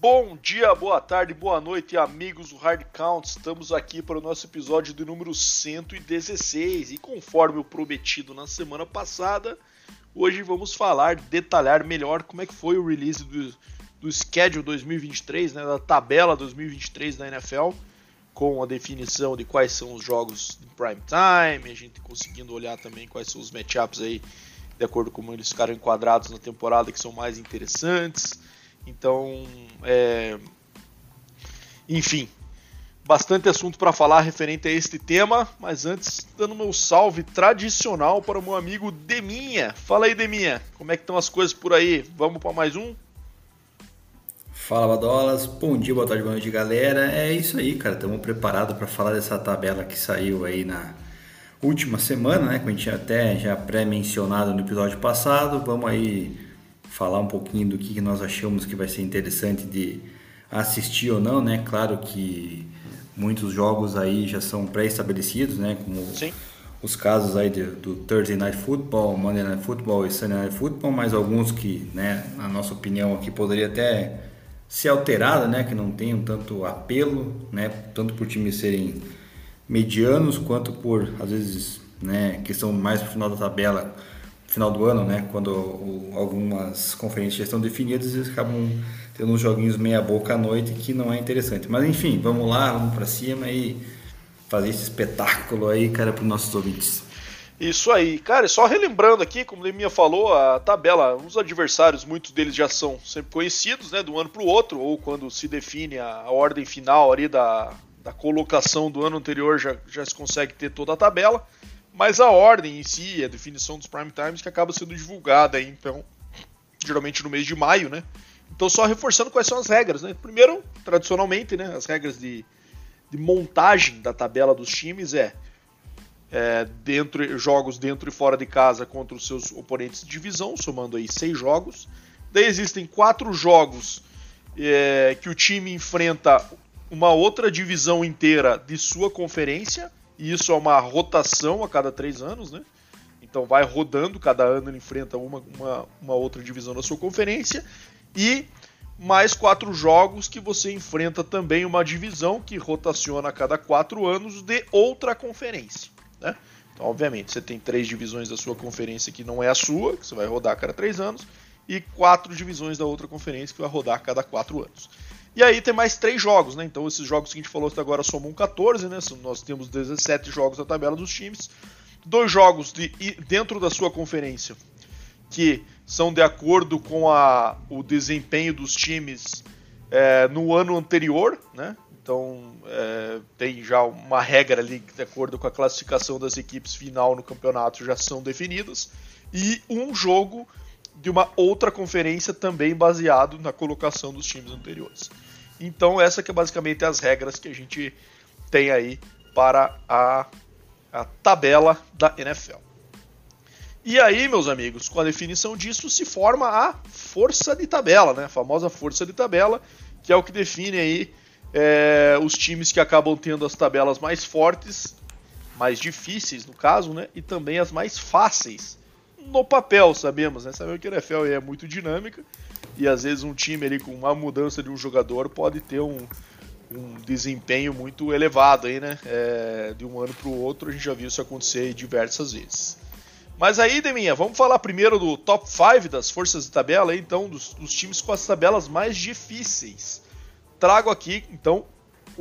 Bom dia, boa tarde, boa noite, amigos do Hard Count. Estamos aqui para o nosso episódio de número 116 e conforme o prometido na semana passada, hoje vamos falar, detalhar melhor como é que foi o release do, do schedule 2023, né, da tabela 2023 da NFL, com a definição de quais são os jogos em prime time, a gente conseguindo olhar também quais são os matchups aí de acordo com como eles ficaram enquadrados na temporada que são mais interessantes. Então, é... enfim, bastante assunto para falar referente a este tema, mas antes, dando meu salve tradicional para o meu amigo Deminha. Fala aí, Deminha, como é que estão as coisas por aí? Vamos para mais um? Fala, Badolas. Bom dia, boa tarde, boa noite, galera. É isso aí, cara. Estamos preparados para falar dessa tabela que saiu aí na última semana, né? Que a gente até já pré-mencionado no episódio passado. Vamos aí falar um pouquinho do que nós achamos que vai ser interessante de assistir ou não, né? Claro que muitos jogos aí já são pré-estabelecidos, né? Como Sim. os casos aí de, do Thursday Night Football, Monday Night Football e Sunday Night Football, mas alguns que, né, na nossa opinião aqui poderia até ser alterado, né? Que não tenham tanto apelo, né? Tanto por times serem medianos quanto por às vezes, né? Questão mais pro final da tabela final do ano, né? Quando o, algumas conferências já estão definidas, eles acabam tendo uns joguinhos meia boca à noite que não é interessante. Mas enfim, vamos lá, vamos para cima e fazer esse espetáculo aí, cara, para os nossos ouvintes. Isso aí, cara, só relembrando aqui, como o Leminha falou, a tabela, os adversários, muitos deles já são sempre conhecidos, né, do ano para o outro, ou quando se define a, a ordem final ali da, da colocação do ano anterior, já, já se consegue ter toda a tabela mas a ordem em si, a definição dos prime times que acaba sendo divulgada então, geralmente no mês de maio, né? Então só reforçando quais são as regras, né? Primeiro, tradicionalmente, né, as regras de, de montagem da tabela dos times é, é dentro jogos dentro e fora de casa contra os seus oponentes de divisão, somando aí seis jogos. Daí existem quatro jogos é, que o time enfrenta uma outra divisão inteira de sua conferência e isso é uma rotação a cada três anos, né? Então vai rodando, cada ano ele enfrenta uma, uma, uma outra divisão da sua conferência. E mais quatro jogos que você enfrenta também uma divisão que rotaciona a cada quatro anos de outra conferência. Né? Então, obviamente, você tem três divisões da sua conferência que não é a sua, que você vai rodar a cada três anos, e quatro divisões da outra conferência que vai rodar a cada quatro anos. E aí tem mais três jogos, né? Então esses jogos que a gente falou até agora somam 14, né? Nós temos 17 jogos na tabela dos times. Dois jogos de, dentro da sua conferência que são de acordo com a, o desempenho dos times é, no ano anterior, né? Então é, tem já uma regra ali de acordo com a classificação das equipes final no campeonato, já são definidas. E um jogo de uma outra conferência também baseado na colocação dos times anteriores. Então essa que é basicamente as regras que a gente tem aí para a, a tabela da NFL. E aí, meus amigos, com a definição disso se forma a força de tabela, né? A famosa força de tabela, que é o que define aí é, os times que acabam tendo as tabelas mais fortes, mais difíceis no caso, né? E também as mais fáceis no papel, sabemos, né? Sabemos que a NFL é muito dinâmica e às vezes um time ali com uma mudança de um jogador pode ter um, um desempenho muito elevado aí, né? É, de um ano para o outro, a gente já viu isso acontecer diversas vezes. Mas aí, Deminha, vamos falar primeiro do top 5 das forças de tabela, então, dos, dos times com as tabelas mais difíceis. Trago aqui, então,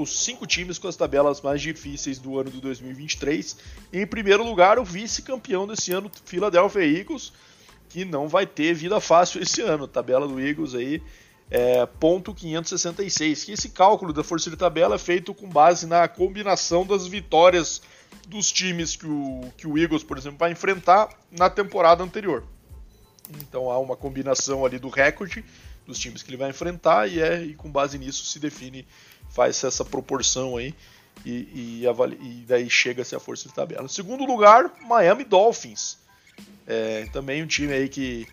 os cinco times com as tabelas mais difíceis do ano de 2023. Em primeiro lugar, o vice-campeão desse ano, Philadelphia Eagles, que não vai ter vida fácil esse ano. Tabela do Eagles aí, é, ponto 566. Que esse cálculo da força de tabela é feito com base na combinação das vitórias dos times que o, que o Eagles, por exemplo, vai enfrentar na temporada anterior. Então há uma combinação ali do recorde dos times que ele vai enfrentar e, é, e com base nisso se define faz essa proporção aí e, e, e daí chega-se a força de tabela. Segundo lugar, Miami Dolphins. É, também um time aí que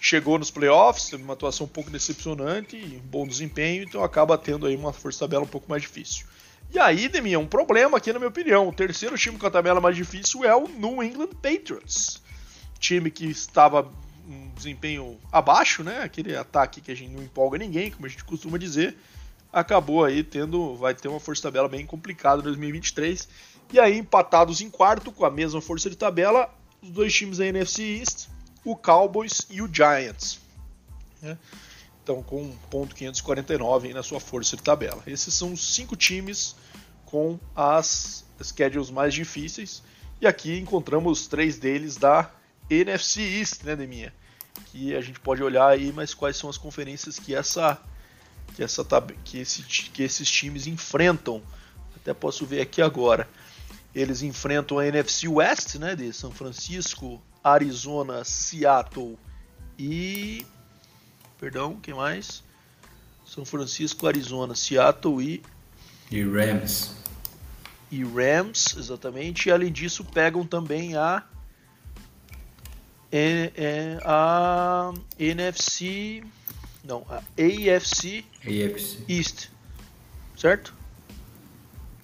chegou nos playoffs, teve uma atuação um pouco decepcionante, um bom desempenho, então acaba tendo aí uma força de tabela um pouco mais difícil. E aí, Demi, é um problema aqui na minha opinião. O terceiro time com a tabela mais difícil é o New England Patriots. Time que estava um desempenho abaixo, né? Aquele ataque que a gente não empolga ninguém, como a gente costuma dizer, acabou aí tendo, vai ter uma força de tabela bem complicada em 2023. E aí empatados em quarto com a mesma força de tabela, os dois times da NFC East, o Cowboys e o Giants. Né? Então com ponto 549 aí na sua força de tabela. Esses são os cinco times com as schedules mais difíceis. E aqui encontramos três deles da NFC East, né, Deminha? Que a gente pode olhar aí, mas quais são as conferências que essa que essa que, esse, que esses times enfrentam. Até posso ver aqui agora. Eles enfrentam a NFC West, né, de São Francisco, Arizona, Seattle e perdão, quem mais? São Francisco, Arizona, Seattle e e Rams. E Rams, exatamente. E além disso, pegam também a é, é a NFC, não, a AFC, AFC. East, certo?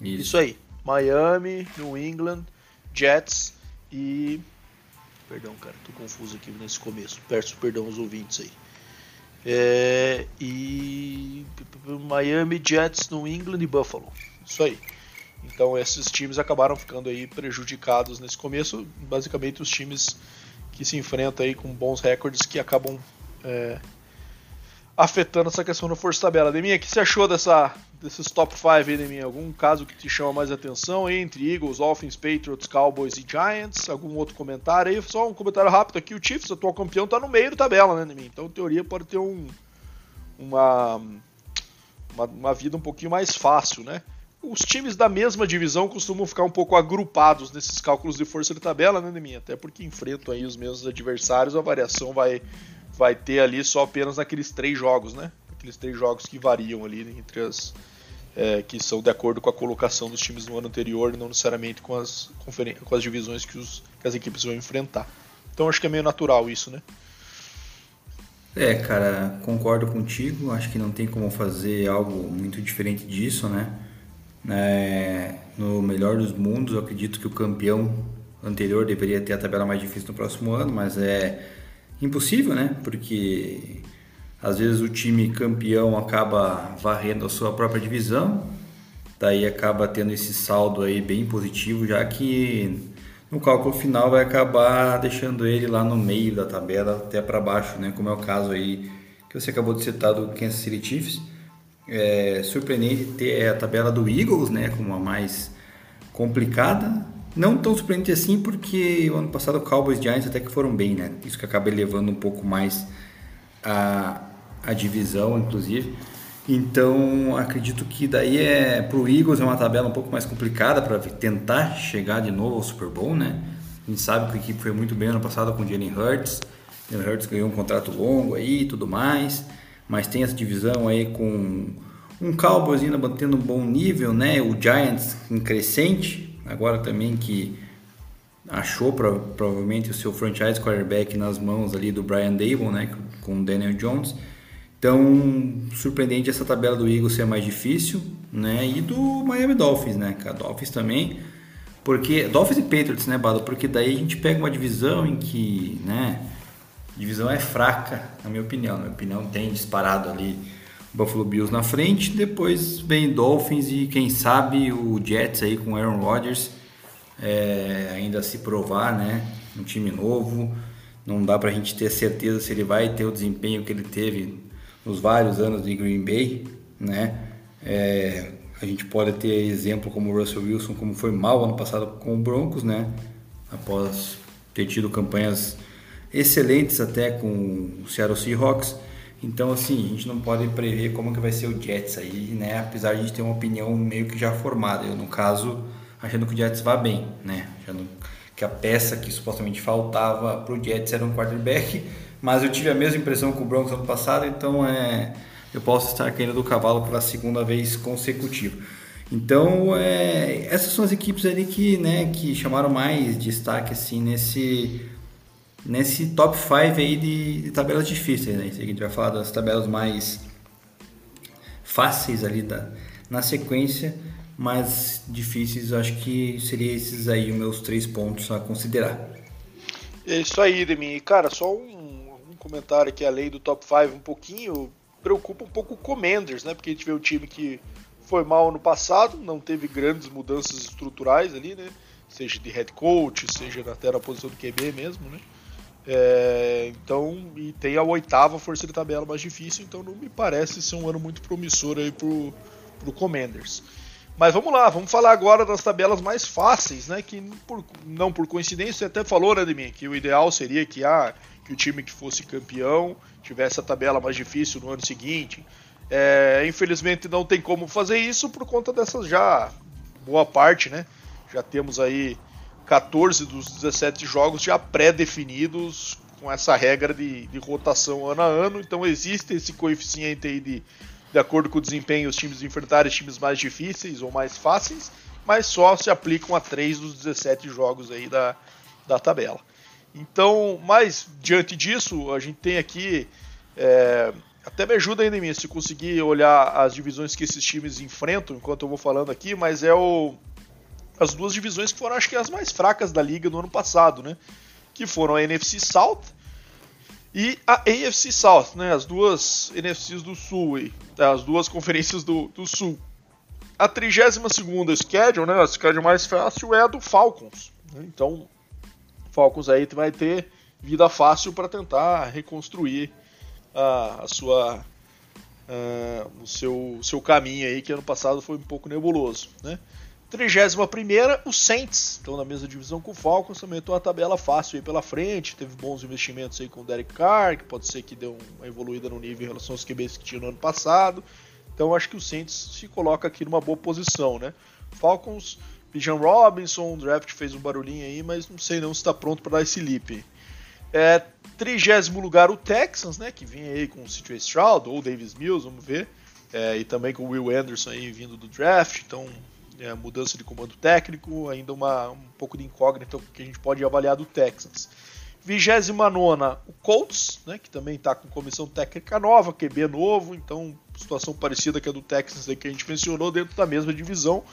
Isso. Isso aí. Miami, New England, Jets e perdão, cara, tô confuso aqui nesse começo. Peço perdão aos ouvintes aí. É, e Miami, Jets, New England e Buffalo. Isso aí. Então esses times acabaram ficando aí prejudicados nesse começo, basicamente os times que se enfrentam aí com bons recordes que acabam é, afetando essa questão da força tabela. Deminha, o que você achou dessa, desses top 5 aí, Deminha? Algum caso que te chama mais atenção entre Eagles, Dolphins, Patriots, Cowboys e Giants? Algum outro comentário aí? Só um comentário rápido aqui, o Chiefs, atual campeão, tá no meio da tabela, né, Deminha? Então, em teoria, pode ter um, uma, uma, uma vida um pouquinho mais fácil, né? os times da mesma divisão costumam ficar um pouco agrupados nesses cálculos de força de tabela, né, Neminha? Até porque enfrentam aí os mesmos adversários, a variação vai, vai ter ali só apenas naqueles três jogos, né? Aqueles três jogos que variam ali entre as. É, que são de acordo com a colocação dos times no ano anterior, não necessariamente com as, com as divisões que, os, que as equipes vão enfrentar. Então acho que é meio natural isso, né? É, cara, concordo contigo. Acho que não tem como fazer algo muito diferente disso, né? É, no melhor dos mundos, eu acredito que o campeão anterior deveria ter a tabela mais difícil no próximo ano, mas é impossível, né? Porque às vezes o time campeão acaba varrendo a sua própria divisão, daí acaba tendo esse saldo aí bem positivo, já que no cálculo final vai acabar deixando ele lá no meio da tabela até para baixo, né? Como é o caso aí que você acabou de citar do Kansas City Chiefs é surpreendente ter a tabela do Eagles, né, como a mais complicada. Não tão surpreendente assim, porque o ano passado o Cowboys e Giants até que foram bem, né? Isso que acaba elevando um pouco mais a, a divisão, inclusive. Então, acredito que daí é pro Eagles é uma tabela um pouco mais complicada para tentar chegar de novo ao Super Bowl, né? A gente sabe que a equipe foi muito bem ano passado com o Jalen Hurts. Jalen Hurts ganhou um contrato longo aí e tudo mais mas tem essa divisão aí com um Cowboys ainda mantendo um bom nível, né? O Giants em crescente, agora também que achou provavelmente o seu franchise quarterback nas mãos ali do Brian Dable, né? Com o Daniel Jones. Então, surpreendente essa tabela do Eagles ser mais difícil, né? E do Miami Dolphins, né? A Dolphins também, porque Dolphins e Patriots, né, Bado? Porque daí a gente pega uma divisão em que, né? divisão é fraca, na minha opinião. Na minha opinião, tem disparado ali Buffalo Bills na frente, depois vem Dolphins e quem sabe o Jets aí com Aaron Rodgers é, ainda se provar, né? Um time novo, não dá pra gente ter certeza se ele vai ter o desempenho que ele teve nos vários anos de Green Bay, né? É, a gente pode ter exemplo como o Russell Wilson, como foi mal ano passado com o Broncos, né? Após ter tido campanhas excelentes até com o Seattle Seahawks. Então, assim, a gente não pode prever como que vai ser o Jets aí, né? Apesar de a gente ter uma opinião meio que já formada. Eu, no caso, achando que o Jets vá bem, né? Achando que a peça que supostamente faltava para o Jets era um quarterback, mas eu tive a mesma impressão com o Broncos ano passado, então é, eu posso estar caindo do cavalo pela segunda vez consecutiva. Então, é, essas são as equipes ali que, né, que chamaram mais destaque assim nesse nesse top 5 aí de, de, tabelas difíceis, né? a gente vai falar das tabelas mais fáceis ali da, na sequência, mas difíceis, acho que seria esses aí os meus três pontos a considerar. É isso aí, Demi. Cara, só um comentário aqui além do top 5 um pouquinho, preocupa um pouco o Commanders, né? Porque a gente vê um time que foi mal no passado, não teve grandes mudanças estruturais ali, né? Seja de head coach, seja até na posição do QB mesmo, né? É, então, e tem a oitava força de tabela mais difícil, então não me parece ser um ano muito promissor aí pro, pro Commanders. Mas vamos lá, vamos falar agora das tabelas mais fáceis, né? Que por, não por coincidência, você até falou, né, de mim, que o ideal seria que, ah, que o time que fosse campeão tivesse a tabela mais difícil no ano seguinte. É, infelizmente não tem como fazer isso por conta dessas já boa parte, né? Já temos aí 14 dos 17 jogos já pré-definidos com essa regra de, de, rotação ano a ano, então existe esse coeficiente aí de, de acordo com o desempenho, os times enfrentarem times mais difíceis ou mais fáceis, mas só se aplicam a 3 dos 17 jogos aí da, da tabela. Então, mas diante disso, a gente tem aqui é, até me ajuda ainda em mim se conseguir olhar as divisões que esses times enfrentam enquanto eu vou falando aqui, mas é o as duas divisões que foram acho que as mais fracas da liga no ano passado, né? Que foram a NFC South e a AFC South, né? As duas NFCs do Sul, aí, as duas conferências do, do Sul. A 32 segunda schedule, né? A schedule mais fácil é a do Falcons. Né? Então, Falcons aí vai ter vida fácil para tentar reconstruir a, a sua uh, o seu, seu caminho aí, que ano passado foi um pouco nebuloso. Né? 31 o Saints, estão na mesma divisão com o Falcons, também uma tabela fácil aí pela frente, teve bons investimentos aí com o Derek Carr, que pode ser que deu uma evoluída no nível em relação aos QBs que tinha no ano passado. Então acho que o Saints se coloca aqui numa boa posição, né? Falcons, Bijan Robinson, o draft fez um barulhinho aí, mas não sei não se está pronto para dar esse leap. É, trigésimo lugar o Texans, né, que vinha aí com o CJ Stroud ou Davis Mills, vamos ver, é, e também com o Will Anderson aí vindo do draft, então é, mudança de comando técnico, ainda uma, um pouco de incógnita que a gente pode avaliar do Texans. 29 o Colts, né, que também está com comissão técnica nova, QB novo, então situação parecida com a do Texans aí que a gente mencionou dentro da mesma divisão.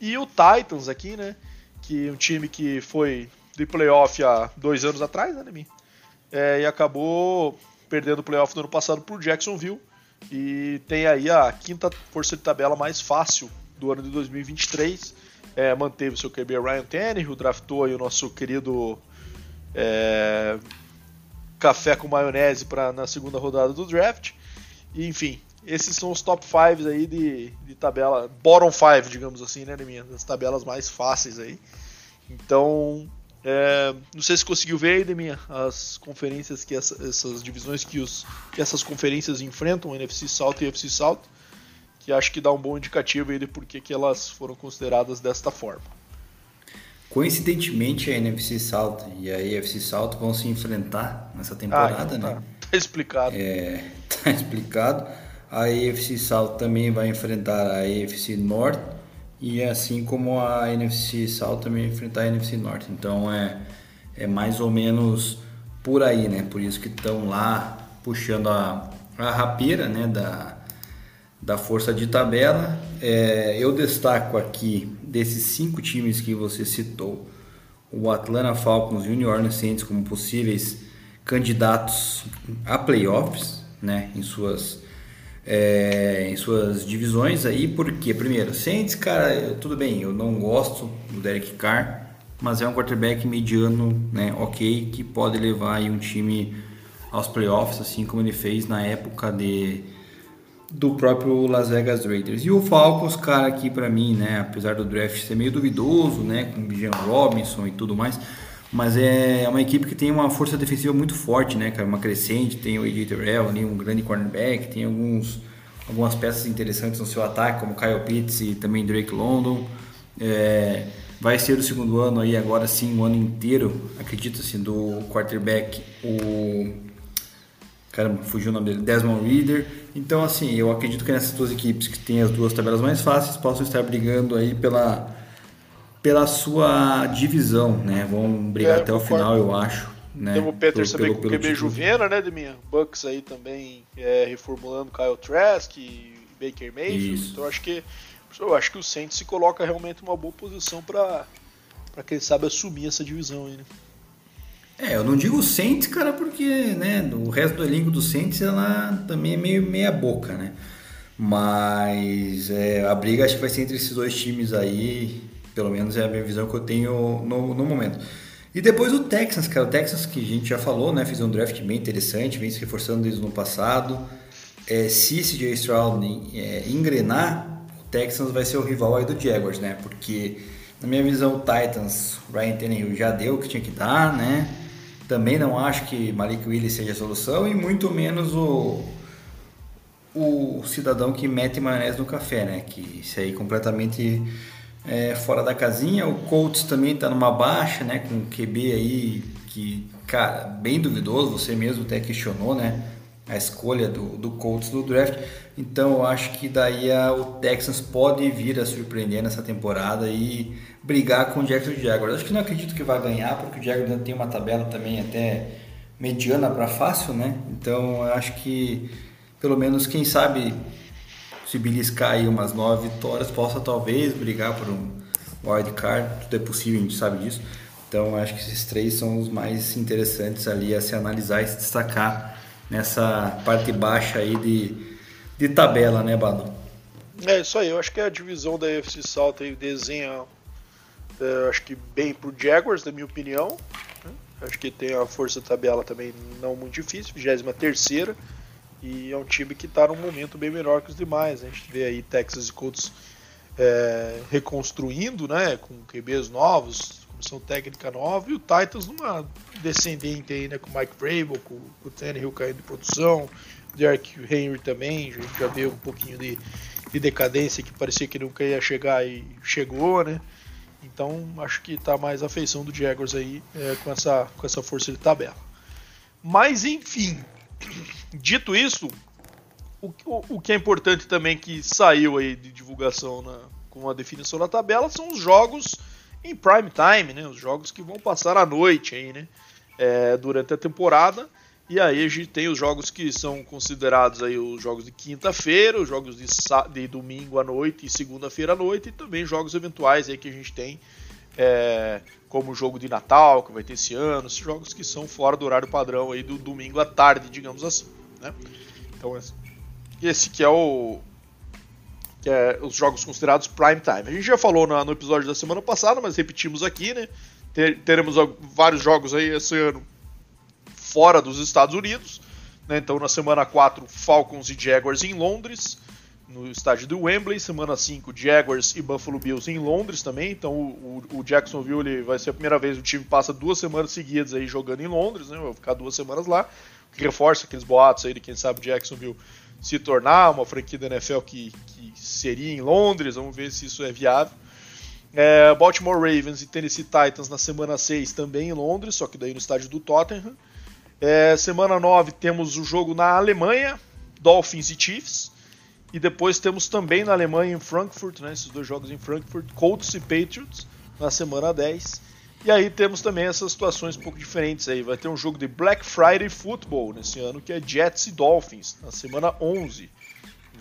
E o Titans aqui, né, que é um time que foi de playoff há dois anos atrás, né, mim? É, e acabou perdendo o playoff no ano passado por Jacksonville e tem aí a quinta força de tabela mais fácil do ano de 2023. É, manteve seu QB Ryan Tannehill, draftou aí o nosso querido é, café com maionese para na segunda rodada do draft. E, enfim, esses são os top 5 aí de, de tabela, bottom 5, digamos assim, né, minha, das tabelas mais fáceis aí. Então, é, não sei se conseguiu ver aí, Deminha, as conferências que essa, essas divisões que, os, que essas conferências enfrentam, NFC South e NFC South, que acho que dá um bom indicativo aí de por que, elas foram consideradas desta forma. Coincidentemente, a NFC South e a AFC South vão se enfrentar nessa temporada, ah, então tá, né? Tá explicado. É, tá explicado. A AFC South também vai enfrentar a AFC North e assim como a NFC South também enfrentar a NFC Norte. Então é, é mais ou menos por aí, né? Por isso que estão lá puxando a, a rapeira né? da, da força de tabela. É, eu destaco aqui desses cinco times que você citou, o Atlanta Falcons e o New Orleans Saints como possíveis candidatos a playoffs, né? Em suas é, em suas divisões aí, porque, primeiro, Saints, cara, tudo bem, eu não gosto do Derek Carr, mas é um quarterback mediano, né, ok, que pode levar aí um time aos playoffs, assim como ele fez na época de do próprio Las Vegas Raiders. E o Falcons, cara, aqui para mim, né, apesar do draft ser meio duvidoso, né, com o Robinson e tudo mais, mas é uma equipe que tem uma força defensiva muito forte, né, cara? Uma crescente, tem o AJ Terrell um grande cornerback, tem alguns, algumas peças interessantes no seu ataque, como Kyle Pitts e também Drake London. É, vai ser o segundo ano aí, agora sim, o ano inteiro, acredito assim, do quarterback, o... Caramba, fugiu o nome dele, Desmond Reader. Então, assim, eu acredito que nessas duas equipes que têm as duas tabelas mais fáceis possam estar brigando aí pela pela sua divisão, né? Vão brigar é, até o final, eu acho. Né? Tem o Peters também com o QB Juvena, né, Deminha? Bucks aí também é, reformulando Kyle Trask e Baker Mayfield. Isso. Então acho que eu acho que o Saints se coloca realmente uma boa posição para para quem sabe assumir essa divisão aí, né? É, eu não digo Saints, cara, porque né, o resto do elenco do Saints ela também é meio meia boca, né? Mas é, a briga acho que vai ser entre esses dois times aí, pelo menos é a minha visão que eu tenho no, no momento. E depois o Texans, cara, o Texans que a gente já falou, né? Fez um draft bem interessante, vem se reforçando desde o ano passado. É, se CJ Stroud é, engrenar, o Texans vai ser o rival aí do Jaguars, né? Porque na minha visão o Titans, Ryan Tannehill já deu o que tinha que dar, né? Também não acho que Malik Willis seja a solução e muito menos o, o cidadão que mete maionese no café, né? Que isso aí completamente é, fora da casinha. O Colts também está numa baixa, né? Com o QB aí que, cara, bem duvidoso. Você mesmo até questionou, né? A escolha do, do Colts do draft. Então eu acho que daí a, o Texans pode vir a surpreender nessa temporada e brigar com o Jackson Jaguars. Acho que não acredito que vai ganhar, porque o Jaguars tem uma tabela também até mediana para fácil, né? Então acho que pelo menos quem sabe se beliscar aí umas nove vitórias possa talvez brigar por um wild card, tudo é possível, a gente sabe disso. Então acho que esses três são os mais interessantes ali a se analisar e se destacar nessa parte baixa aí de de tabela, né, Bado? É isso aí, eu acho que a divisão da UFC South aí desenha, é, acho que bem pro Jaguars, na minha opinião. Né? Acho que tem a força da tabela também não muito difícil, 23 terceira e é um time que está num momento bem melhor que os demais. Né? A gente vê aí Texas e Colts é, reconstruindo, né, com QBs novos, comissão técnica nova, e o Titans numa descendente aí, né, com o Mike Vrabel, com, com o Tannehill caindo de produção, Derek Henry também, a gente já viu um pouquinho de, de decadência que parecia que nunca ia chegar e chegou, né? Então acho que está mais a feição do Jaguars aí é, com, essa, com essa força de tabela. Mas enfim, dito isso, o, o, o, que é importante também que saiu aí de divulgação na, com a definição da tabela são os jogos em prime time, né? Os jogos que vão passar à noite aí, né? É, durante a temporada. E aí a gente tem os jogos que são considerados aí os jogos de quinta-feira, os jogos de, de, domingo à noite e segunda-feira à noite, e também jogos eventuais aí que a gente tem, é, como o jogo de Natal, que vai ter esse ano, esses jogos que são fora do horário padrão aí do domingo à tarde, digamos assim. Né? Então esse que é o que é os jogos considerados prime time. A gente já falou no, no episódio da semana passada, mas repetimos aqui, né? Ter, teremos vários jogos aí esse ano fora dos Estados Unidos. Né? Então, na semana 4, Falcons e Jaguars em Londres, no estádio do Wembley. Semana 5, Jaguars e Buffalo Bills em Londres também. Então, o, o, Jacksonville ele vai ser a primeira vez o time passa duas semanas seguidas aí jogando em Londres, né? vai ficar duas semanas lá. Que reforça aqueles boatos aí de quem sabe Jacksonville se tornar uma franquia da NFL que, que seria em Londres. Vamos ver se isso é viável. É, Baltimore Ravens e Tennessee Titans na semana 6 também em Londres, só que daí no estádio do Tottenham. É, semana 9 temos o jogo na Alemanha, Dolphins e Chiefs. E depois temos também na Alemanha, em Frankfurt, né, esses dois jogos em Frankfurt, Colts e Patriots na semana 10. E aí temos também essas situações um pouco diferentes aí. Vai ter um jogo de Black Friday Football nesse ano, que é Jets e Dolphins, na semana 11.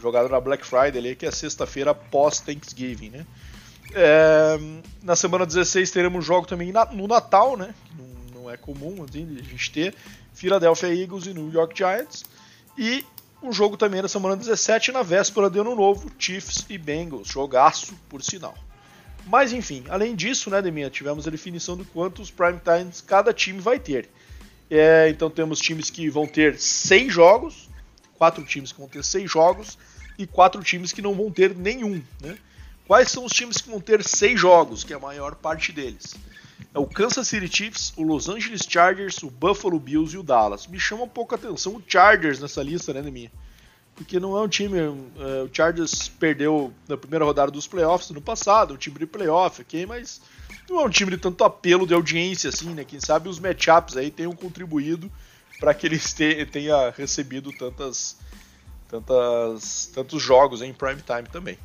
Jogado na Black Friday ali, que é sexta-feira pós-Thanksgiving, né? É, na semana 16 teremos jogo também no Natal, né? Não, não é comum assim, a gente ter. Philadelphia Eagles e New York Giants. E um jogo também na semana 17, na véspera de ano novo, Chiefs e Bengals. Jogaço, por sinal. Mas enfim, além disso, né, Deminha, tivemos a definição de quantos prime times cada time vai ter. É, então temos times que vão ter seis jogos, quatro times que vão ter seis jogos e quatro times que não vão ter nenhum. Né? Quais são os times que vão ter seis jogos, que é a maior parte deles? é o Kansas City Chiefs, o Los Angeles Chargers, o Buffalo Bills e o Dallas. Me chama um pouco a atenção o Chargers nessa lista, né, minha? Porque não é um time. É, o Chargers perdeu na primeira rodada dos playoffs no passado, um time de playoff, ok? Mas não é um time de tanto apelo de audiência assim, né? Quem sabe os matchups aí tenham contribuído para que eles tenha recebido tantas, tantas, tantos jogos em prime time também?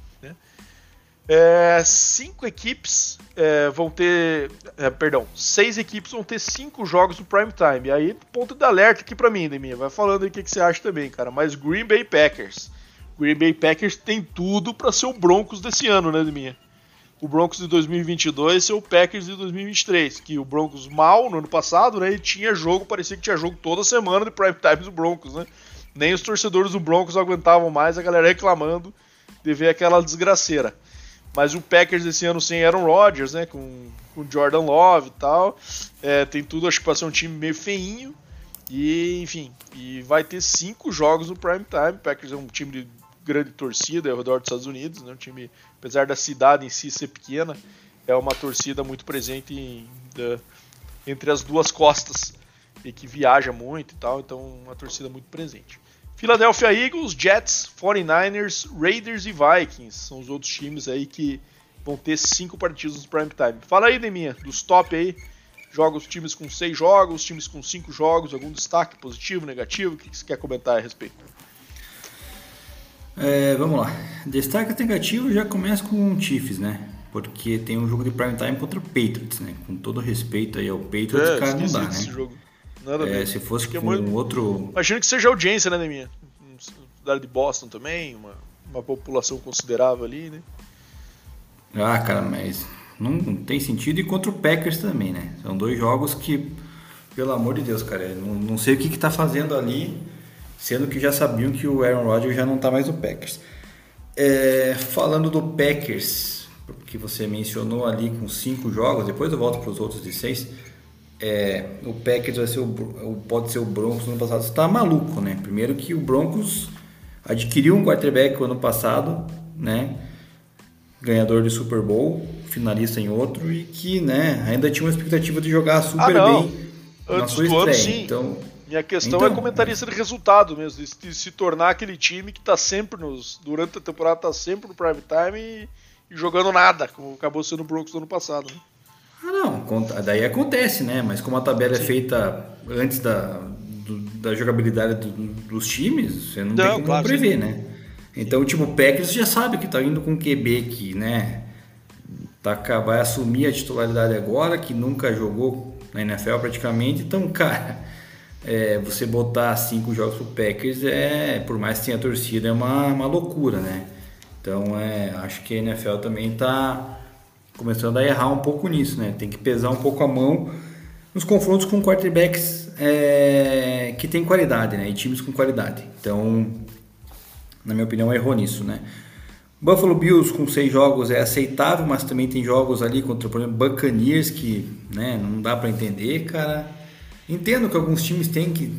É, cinco equipes é, vão ter. É, perdão, seis equipes vão ter cinco jogos no prime time. Aí, ponto de alerta aqui pra mim, Deminha. Vai falando aí o que, que, você acha também, cara. Mas Green Bay Packers. Green Bay Packers tem tudo para ser o Broncos desse ano, né, Deminha? o Broncos de 2022 ser o Packers de 2023, que o Broncos mal no ano passado, né, e tinha jogo, parecia que tinha jogo toda semana de prime time do Broncos, né? Nem os torcedores do Broncos aguentavam mais, a galera reclamando de ver aquela desgraceira. Mas o Packers esse ano sem Aaron Rodgers, né, com, com Jordan Love e tal, é, tem tudo acho que para ser um time meio feinho. E enfim, e vai ter cinco jogos no prime time. O Packers é um time de grande torcida ao redor dos Estados Unidos, né? Um time, apesar da cidade em si ser pequena, é uma torcida muito presente em, entre as duas costas e que viaja muito e tal, então uma torcida muito presente. Philadelphia Eagles, Jets, 49ers, Raiders e Vikings são os outros times aí que vão ter cinco partidos no prime time. Fala aí, Deminha, dos top aí, jogos, times com seis jogos, times com cinco jogos, algum destaque positivo, negativo, o que você quer comentar a respeito? É, vamos lá. Destaque negativo já começa com o Chiefs, né? Porque tem um jogo de prime time contra o Patriots, né? Com todo respeito aí ao Patriots, é, cara, não dá, né? Jogo. Nada é, se fosse com muito... um outro... Imagino que seja audiência, né, Neminha? Cidade de Boston também, uma, uma população considerável ali, né? Ah, cara, mas não, não tem sentido. E contra o Packers também, né? São dois jogos que, pelo amor de Deus, cara, não, não sei o que, que tá fazendo ali sendo que já sabiam que o Aaron Rodgers já não está mais no Packers. É, falando do Packers, que você mencionou ali com cinco jogos, depois eu volto para os outros de seis. É, o Packers vai ser o, pode ser o Broncos no ano passado. Você está maluco, né? Primeiro que o Broncos adquiriu um quarterback no ano passado, né? Ganhador de Super Bowl, finalista em outro e que, né? Ainda tinha uma expectativa de jogar super ah, bem Antes na sua estreia. Ano, sim. Então minha questão é então, é comentarista de resultado mesmo, de se tornar aquele time que está sempre nos. Durante a temporada está sempre no prime time e, e, jogando nada, como acabou sendo o Broncos no ano passado. Né? Ah não, daí acontece, né? Mas como a tabela é feita antes da, do, da jogabilidade do, dos times, você não, não tem como claro, prever, sim. né? Então, tipo, o Packers já sabe que tá indo com o QB que, né? Tá, vai assumir a titularidade agora, que nunca jogou na NFL praticamente. Então, cara, é, você botar cinco jogos pro Packers é, por mais que tenha torcida, é uma, uma loucura, né? Então é, acho que a NFL também está começando a errar um pouco nisso, né? Tem que pesar um pouco a mão nos confrontos com quarterbacks é, que tem qualidade, né? E times com qualidade. Então, na minha opinião, errou nisso, né? Buffalo Bills com seis jogos é aceitável, mas também tem jogos ali contra, por exemplo, Buccaneers que né, não dá para entender, cara. Entendo que alguns times têm que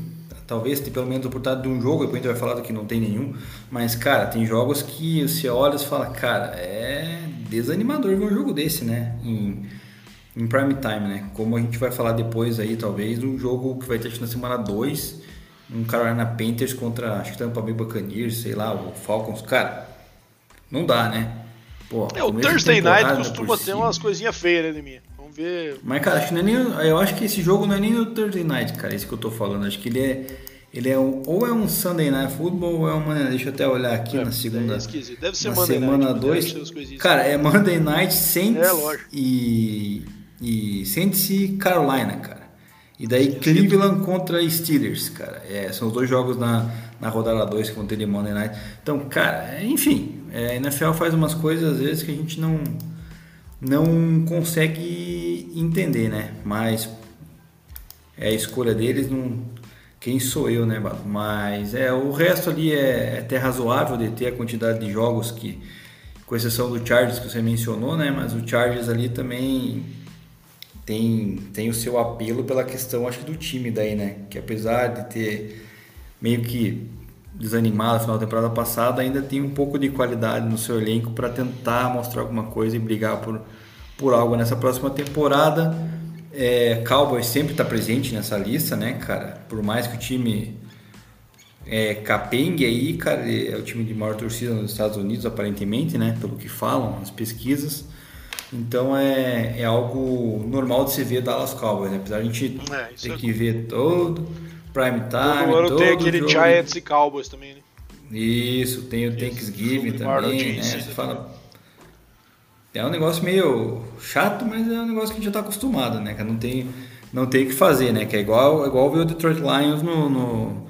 talvez ter pelo menos a oportunidade de um jogo, depois a gente vai falar do que não tem nenhum, mas cara, tem jogos que você olha e fala, cara, é desanimador ver um jogo desse, né? Em, em prime time, né? Como a gente vai falar depois aí, talvez, um jogo que vai ter na semana 2, um Carolina Panthers contra, acho que Tampa Bay Buccaneers, sei lá, o Falcons, cara, não dá, né? Pô, é, o Thursday Night costuma ter umas coisinhas feias, né, minha? Ver. Mas, cara, acho que não é nem, eu acho que esse jogo não é nem o Thursday Night, cara, esse que eu tô falando. Acho que ele é. Ele é um, ou é um Sunday Night Football ou é uma. Deixa eu até olhar aqui é, na segunda. É Deve ser na Monday semana 2. Cara, é Monday Night Saints é, e, e Saints e Carolina, cara. E daí Cleveland contra Steelers, cara. É, são os dois jogos na, na rodada 2 que vão ter de Monday Night. Então, cara, enfim, é, a NFL faz umas coisas às vezes que a gente não não consegue entender, né? Mas é a escolha deles, não... quem sou eu, né? Mas é o resto ali é, é até razoável de ter a quantidade de jogos que, com exceção do Chargers que você mencionou, né? Mas o Chargers ali também tem, tem o seu apelo pela questão, acho que do time daí, né? Que apesar de ter meio que desanimado no final da temporada passada, ainda tem um pouco de qualidade no seu elenco para tentar mostrar alguma coisa e brigar por, por algo nessa próxima temporada. É, Cowboys sempre está presente nessa lista, né, cara? Por mais que o time é, capengue aí, cara, é o time de maior torcida nos Estados Unidos, aparentemente, né? Pelo que falam as pesquisas. Então é, é algo normal de se ver Dallas Cowboys, né? apesar de a gente é, ter é que ver todo prime time. Todo ano tem aquele jogo. Giants e Cowboys também, né? Isso, tem o Thanksgiving também, né? Você fala. É um negócio meio chato, mas é um negócio que a gente já está acostumado, né? Que não tem, não tem o que fazer, né? Que é igual, igual ver o Detroit Lions no, no,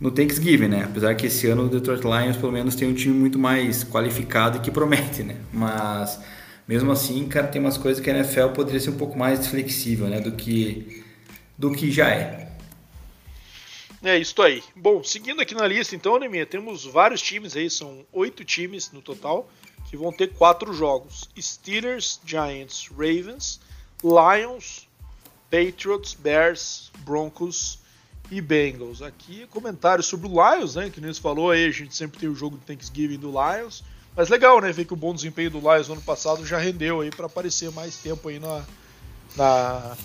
no Thanksgiving, né? Apesar que esse ano o Detroit Lions pelo menos tem um time muito mais qualificado e que promete, né? Mas mesmo assim, cara, tem umas coisas que a NFL poderia ser um pouco mais flexível, né, do que do que já é. É isso aí. Bom, seguindo aqui na lista, então, Neminha, temos vários times aí, são oito times no total, que vão ter quatro jogos: Steelers, Giants, Ravens, Lions, Patriots, Bears, Broncos e Bengals. Aqui comentários sobre o Lions, né? Que nem você falou aí, a gente sempre tem o jogo de Thanksgiving do Lions. Mas legal, né? Ver que o bom desempenho do Lions no ano passado já rendeu aí para aparecer mais tempo aí na, na,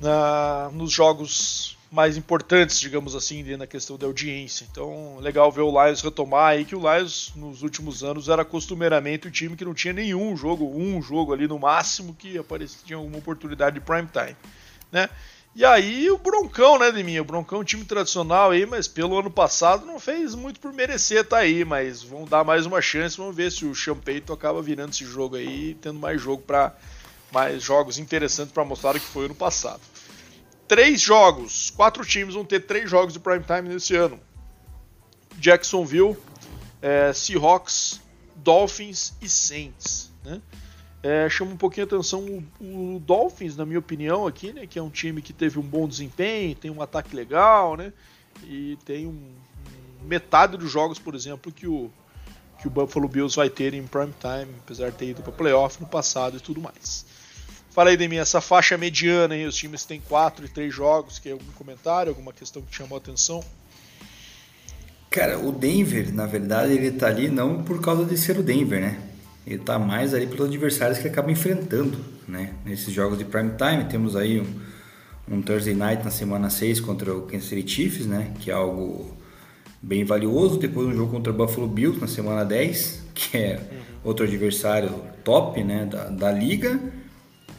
na, nos jogos mais importantes, digamos assim, na questão da audiência. Então, legal ver o Lions retomar aí, que o Lions nos últimos anos era costumeiramente o time que não tinha nenhum jogo, um jogo ali no máximo que aparecia, tinha alguma oportunidade de prime time, né? E aí o Broncão, né, de mim? O Broncão é time tradicional aí, mas pelo ano passado não fez muito por merecer tá aí, mas vão dar mais uma chance, vamos ver se o Champeito acaba virando esse jogo aí, tendo mais jogo para mais jogos interessantes para mostrar o que foi ano passado. Três jogos, quatro times vão ter três jogos de prime time nesse ano. Jacksonville, é, Seahawks, Dolphins e Saints, né? É, chama um pouquinho a atenção o, o, Dolphins, na minha opinião, aqui, né? Que é um time que teve um bom desempenho, tem um ataque legal, né? E tem um, metade dos jogos, por exemplo, que o, que o Buffalo Bills vai ter em prime time, apesar de ter ido para playoff no passado e tudo mais. Fala aí, Demi, essa faixa mediana aí, os times têm quatro e três jogos, que é algum comentário, alguma questão que te chamou a atenção? Cara, o Denver, na verdade, ele tá ali não por causa de ser o Denver, né? Ele está mais ali pelos adversários que acaba enfrentando, né? Nesses jogos de prime time, temos aí um, um Thursday Night na semana 6 contra o Kansas City Chiefs, né? Que é algo bem valioso. Depois um jogo contra o Buffalo Bills na semana 10, que é uhum. outro adversário top, né? Da, da liga.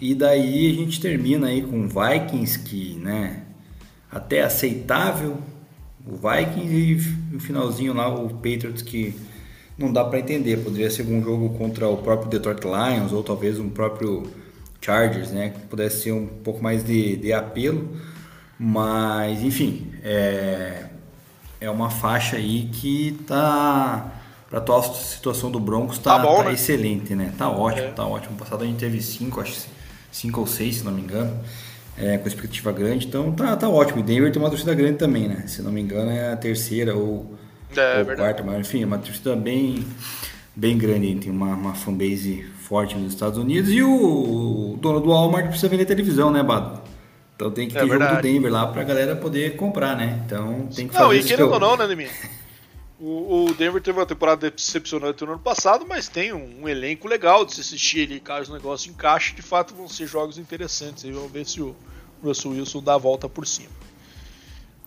E daí a gente termina aí com Vikings, que, né? Até aceitável. O Vikings e no finalzinho lá o Patriots que não dá para entender. Poderia ser algum jogo contra o próprio Detroit Lions ou talvez um próprio Chargers, né? Que pudesse ser um pouco mais de, de apelo. Mas, enfim, é, é uma faixa aí que tá. Para a atual situação do Broncos tá, tá, bom, tá né? excelente, né? Tá ótimo, é. tá ótimo. No passado a gente teve cinco, acho cinco ou seis, se não me engano, é, com expectativa grande. Então tá, tá ótimo. E Denver tem uma torcida grande também, né? Se não me engano é a terceira ou é, ou quarta, mas enfim, é uma torcida bem, bem grande, tem uma, uma fanbase forte nos Estados Unidos e o, o dono do Walmart precisa vender televisão, né, Bado? Então tem que é ter é jogo do Denver lá pra galera poder comprar, né? Então tem que fazer Não, e querendo ou não, né, Neminha? O, o Denver teve uma temporada decepcionante no ano passado, mas tem um, um, elenco legal de se assistir ali. Caso o negócio encaixe, de fato vão ser jogos interessantes. Aí vamos ver se o Russell Wilson dá a volta por cima.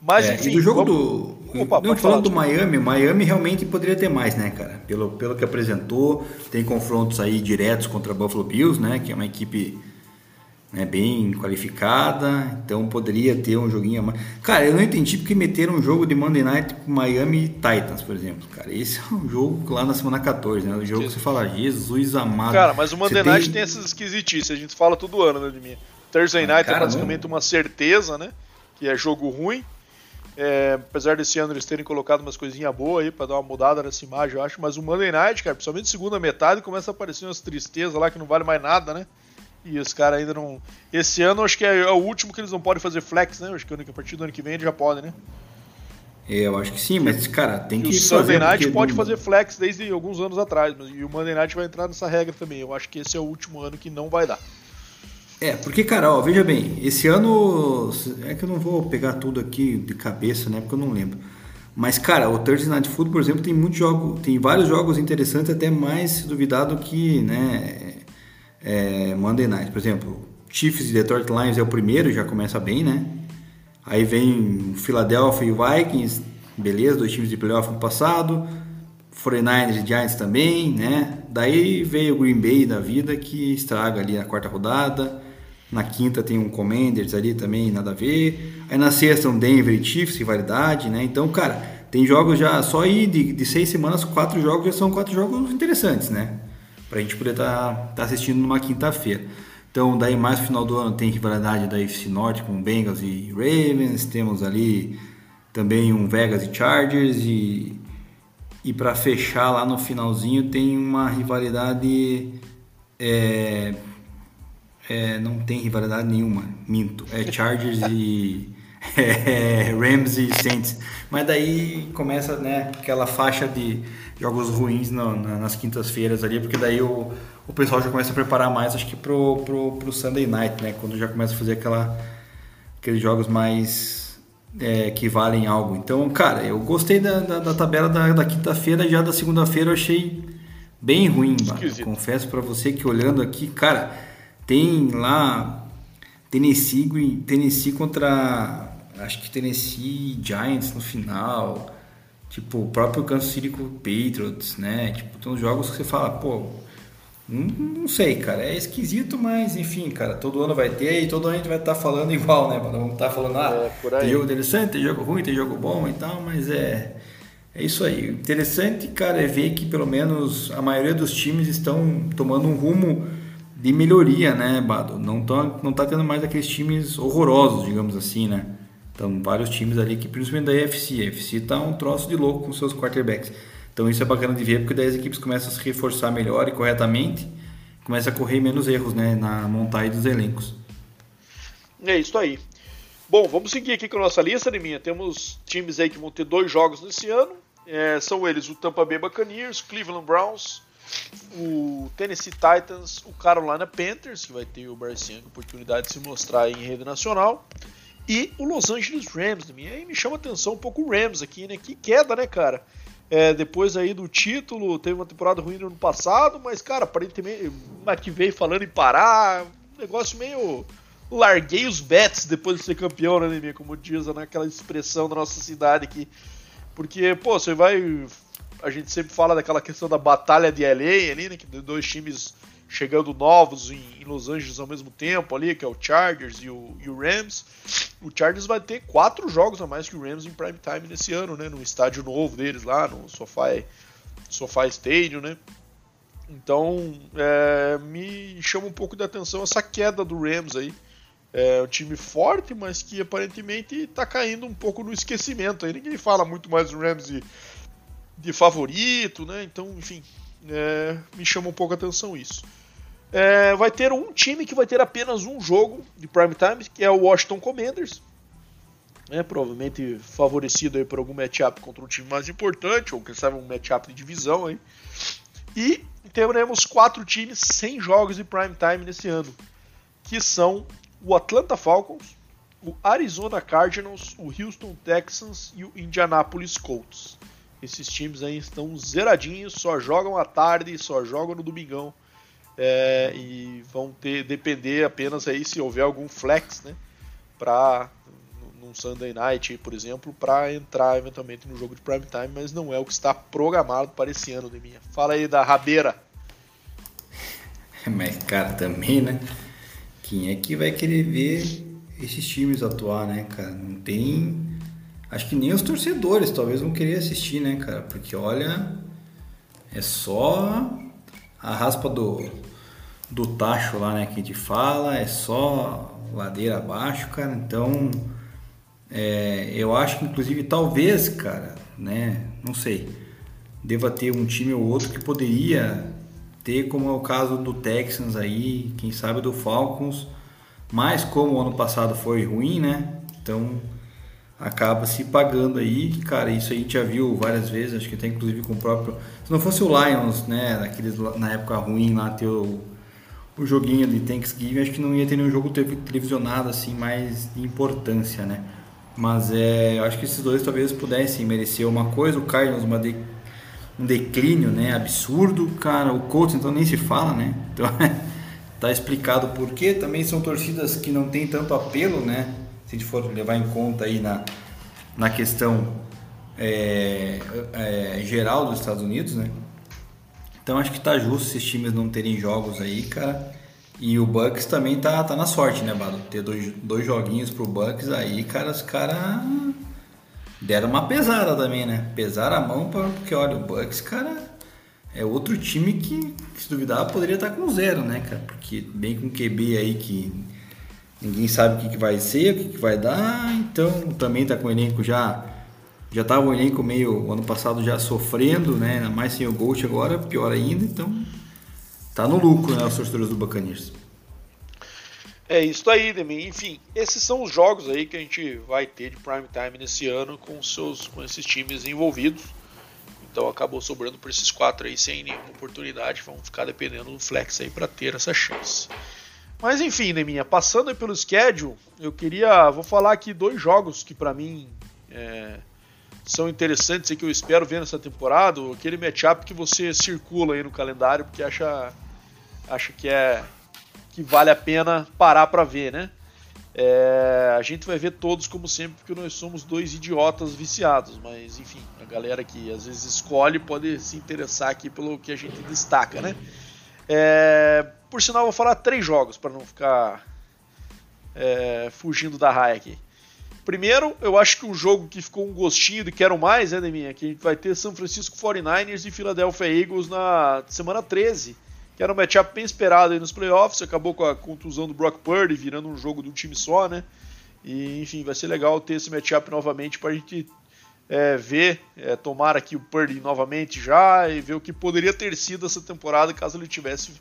Mas, é, enfim, e do jogo vamos... do. Opa, não, falando do Miami, Miami realmente poderia ter mais, né, cara? Pelo, pelo que apresentou, tem confrontos aí diretos contra Buffalo Bills, né? Que é uma equipe né, bem qualificada, então poderia ter um joguinho a mais. Cara, eu não entendi porque meteram um jogo de Monday Night com Miami Titans, por exemplo. Cara, esse é um jogo lá na semana 14, né? O jogo que você fala, Jesus amado. Cara, mas o Monday você Night tem... tem essas esquisitices, a gente fala todo ano, né, de mim. Thursday Night é cara, é basicamente não... uma certeza, né? Que é jogo ruim. É, apesar desse ano eles terem colocado umas coisinhas boas aí pra dar uma mudada nessa imagem, eu acho. Mas o Monday Night, cara, principalmente segunda metade, começa a aparecer umas tristezas lá que não vale mais nada, né? E os caras ainda não. Esse ano acho que é o último que eles não podem fazer flex, né? Acho que a partir do ano que vem eles já podem, né? É, eu acho que sim, mas cara, tem que. O Sunday Night pode não... fazer flex desde alguns anos atrás, mas e o Monday Night vai entrar nessa regra também. Eu acho que esse é o último ano que não vai dar. É, porque, cara, ó, veja bem, esse ano. É que eu não vou pegar tudo aqui de cabeça, né? Porque eu não lembro. Mas, cara, o Thursday Night Football, por exemplo, tem muitos jogos, tem vários jogos interessantes, até mais duvidado que, né, é, Monday Night. Por exemplo, Chiefs e Detroit Lions é o primeiro, já começa bem, né? Aí vem Philadelphia e Vikings, beleza, dois times de playoff no passado. 49ers e Giants também, né? Daí veio o Green Bay da vida que estraga ali na quarta rodada. Na quinta tem um Commanders ali também, nada a ver. Aí na sexta um Denver e Chiefs, rivalidade, né? Então, cara, tem jogos já, só aí de, de seis semanas, quatro jogos já são quatro jogos interessantes, né? Pra gente poder estar tá, tá assistindo numa quinta-feira. Então, daí mais no final do ano tem rivalidade da FC Norte com Bengals e Ravens. Temos ali também um Vegas e Chargers. E, e para fechar lá no finalzinho tem uma rivalidade é, é, não tem rivalidade nenhuma, minto. É Chargers e é, Rams e Saints. Mas daí começa né, aquela faixa de jogos ruins na, nas quintas-feiras ali, porque daí o, o pessoal já começa a preparar mais, acho que pro, pro, pro Sunday Night, né? Quando já começa a fazer aquela, aqueles jogos mais é, que valem algo. Então, cara, eu gostei da, da, da tabela da, da quinta-feira, já da segunda-feira eu achei bem ruim, confesso para você que olhando aqui, cara, tem lá Tennessee, Tennessee contra acho que Tennessee Giants no final, tipo o próprio Kansas City Patriots, né? Tipo, tem uns jogos que você fala, pô, não, não, sei, cara, é esquisito, mas enfim, cara, todo ano vai ter e todo ano a gente vai estar tá falando igual, né? Vamos estar tá falando, ah, é, tem jogo interessante, tem jogo ruim, tem jogo bom e tal, mas é. É isso aí. Interessante, cara, é ver que pelo menos a maioria dos times estão tomando um rumo de melhoria, né, Bado? Não, tão, não tá tendo mais aqueles times horrorosos, digamos assim, né? Então, vários times ali que, principalmente da EFC. A EFC tá um troço de louco com seus quarterbacks. Então, isso é bacana de ver, porque daí as equipes começam a se reforçar melhor e corretamente, começa a correr menos erros, né, na montagem dos elencos. É isso aí. Bom, vamos seguir aqui com a nossa lista, minha. Temos times aí que vão ter dois jogos nesse ano. É, são eles o Tampa Bay Buccaneers, Cleveland Browns, o Tennessee Titans, o Carolina Panthers, que vai ter o Young oportunidade de se mostrar em rede nacional, e o Los Angeles Rams. E aí me chama atenção um pouco o Rams aqui, né? Que queda, né, cara? É, depois aí do título, teve uma temporada ruim no ano passado, mas, cara, aparentemente, veio falando em parar, um negócio meio. Larguei os bets depois de ser campeão, né, Nemir? Como diz naquela expressão da nossa cidade aqui. Porque, pô, você vai. A gente sempre fala daquela questão da batalha de LA ali, né? Que dois times chegando novos em, em, Los Angeles ao mesmo tempo ali, que é o Chargers e o, e o, Rams. O Chargers vai ter quatro jogos a mais que o Rams em prime time nesse ano, né? No estádio novo deles lá, no SoFi, SoFi Stadium, né? Então, é, me chama um pouco de atenção essa queda do Rams aí. É um time forte, mas que aparentemente está caindo um pouco no esquecimento. Aí ninguém fala muito mais do Rams de, de favorito, né? Então, enfim, é, me chama um pouco a atenção isso. É, vai ter um time que vai ter apenas um jogo de prime time, que é o Washington Commanders. É, provavelmente favorecido aí por algum matchup contra um time mais importante, ou quem sabe um matchup de divisão aí. E teremos quatro times sem jogos de prime time nesse ano, que são o Atlanta Falcons, o Arizona Cardinals, o Houston Texans e o Indianapolis Colts. Esses times aí estão zeradinhos, só jogam à tarde, só jogam no domingão. É, e vão ter depender apenas aí se houver algum flex, né, para num Sunday Night, por exemplo, para entrar eventualmente no jogo de prime time, mas não é o que está programado para esse ano, minha. Fala aí da rabeira. Mas cara, também, né? Quem é que vai querer ver esses times atuar, né, cara? Não tem Acho que nem os torcedores talvez vão querer assistir, né, cara? Porque olha, é só a raspa do, do tacho lá, né, que a gente fala, é só ladeira abaixo, cara. Então, é, eu acho que inclusive talvez, cara, né, não sei, deva ter um time ou outro que poderia ter, como é o caso do Texans aí, quem sabe do Falcons, mas como o ano passado foi ruim, né? Então acaba se pagando aí, cara, isso a gente já viu várias vezes, acho que até inclusive com o próprio. Se não fosse o Lions, né, naqueles, na época ruim lá, ter o, o joguinho de Thanksgiving, acho que não ia ter nenhum jogo televisionado assim mais de importância, né? Mas é, acho que esses dois talvez pudessem merecer uma coisa, o Cardinals uma de, um declínio, né, absurdo, cara, o Colts então nem se fala, né? Então tá explicado por quê, também são torcidas que não tem tanto apelo, né? se a gente for levar em conta aí na, na questão é, é, geral dos Estados Unidos, né? Então acho que tá justo esses times não terem jogos aí, cara. E o Bucks também tá, tá na sorte, né, Bado? Ter dois, dois joguinhos pro Bucks aí, cara, os caras deram uma pesada também, né? Pesaram a mão, pra, porque olha, o Bucks, cara, é outro time que, se duvidar, poderia estar tá com zero, né, cara? Porque bem com QB aí que Ninguém sabe o que, que vai ser, o que, que vai dar, então também está com o elenco já. Já estava o elenco meio ano passado já sofrendo, né? Mais sem o Gold agora, pior ainda, então tá no lucro, né, os torcedores do Buccaneers. É isso aí, Demi. Enfim, esses são os jogos aí que a gente vai ter de prime time nesse ano com, seus, com esses times envolvidos. Então acabou sobrando por esses quatro aí sem nenhuma oportunidade. Vamos ficar dependendo do flex aí para ter essa chance. Mas enfim, Neminha, passando pelo schedule, eu queria. Vou falar aqui dois jogos que para mim é, são interessantes e que eu espero ver nessa temporada. Aquele matchup que você circula aí no calendário porque acha, acha que é que vale a pena parar para ver, né? É, a gente vai ver todos como sempre, porque nós somos dois idiotas viciados, mas enfim, a galera que às vezes escolhe pode se interessar aqui pelo que a gente destaca, né? É, por sinal, vou falar três jogos para não ficar é, fugindo da raia aqui. Primeiro, eu acho que um jogo que ficou um gostinho de quero mais, né, Deminha? Que a gente vai ter São Francisco 49ers e Philadelphia Eagles na semana 13 que era um matchup bem esperado aí nos playoffs, acabou com a contusão do Brock Purdy, virando um jogo do time só, né? E, enfim, vai ser legal ter esse matchup novamente para a gente é, ver, é, tomar aqui o Purdy novamente já e ver o que poderia ter sido essa temporada caso ele tivesse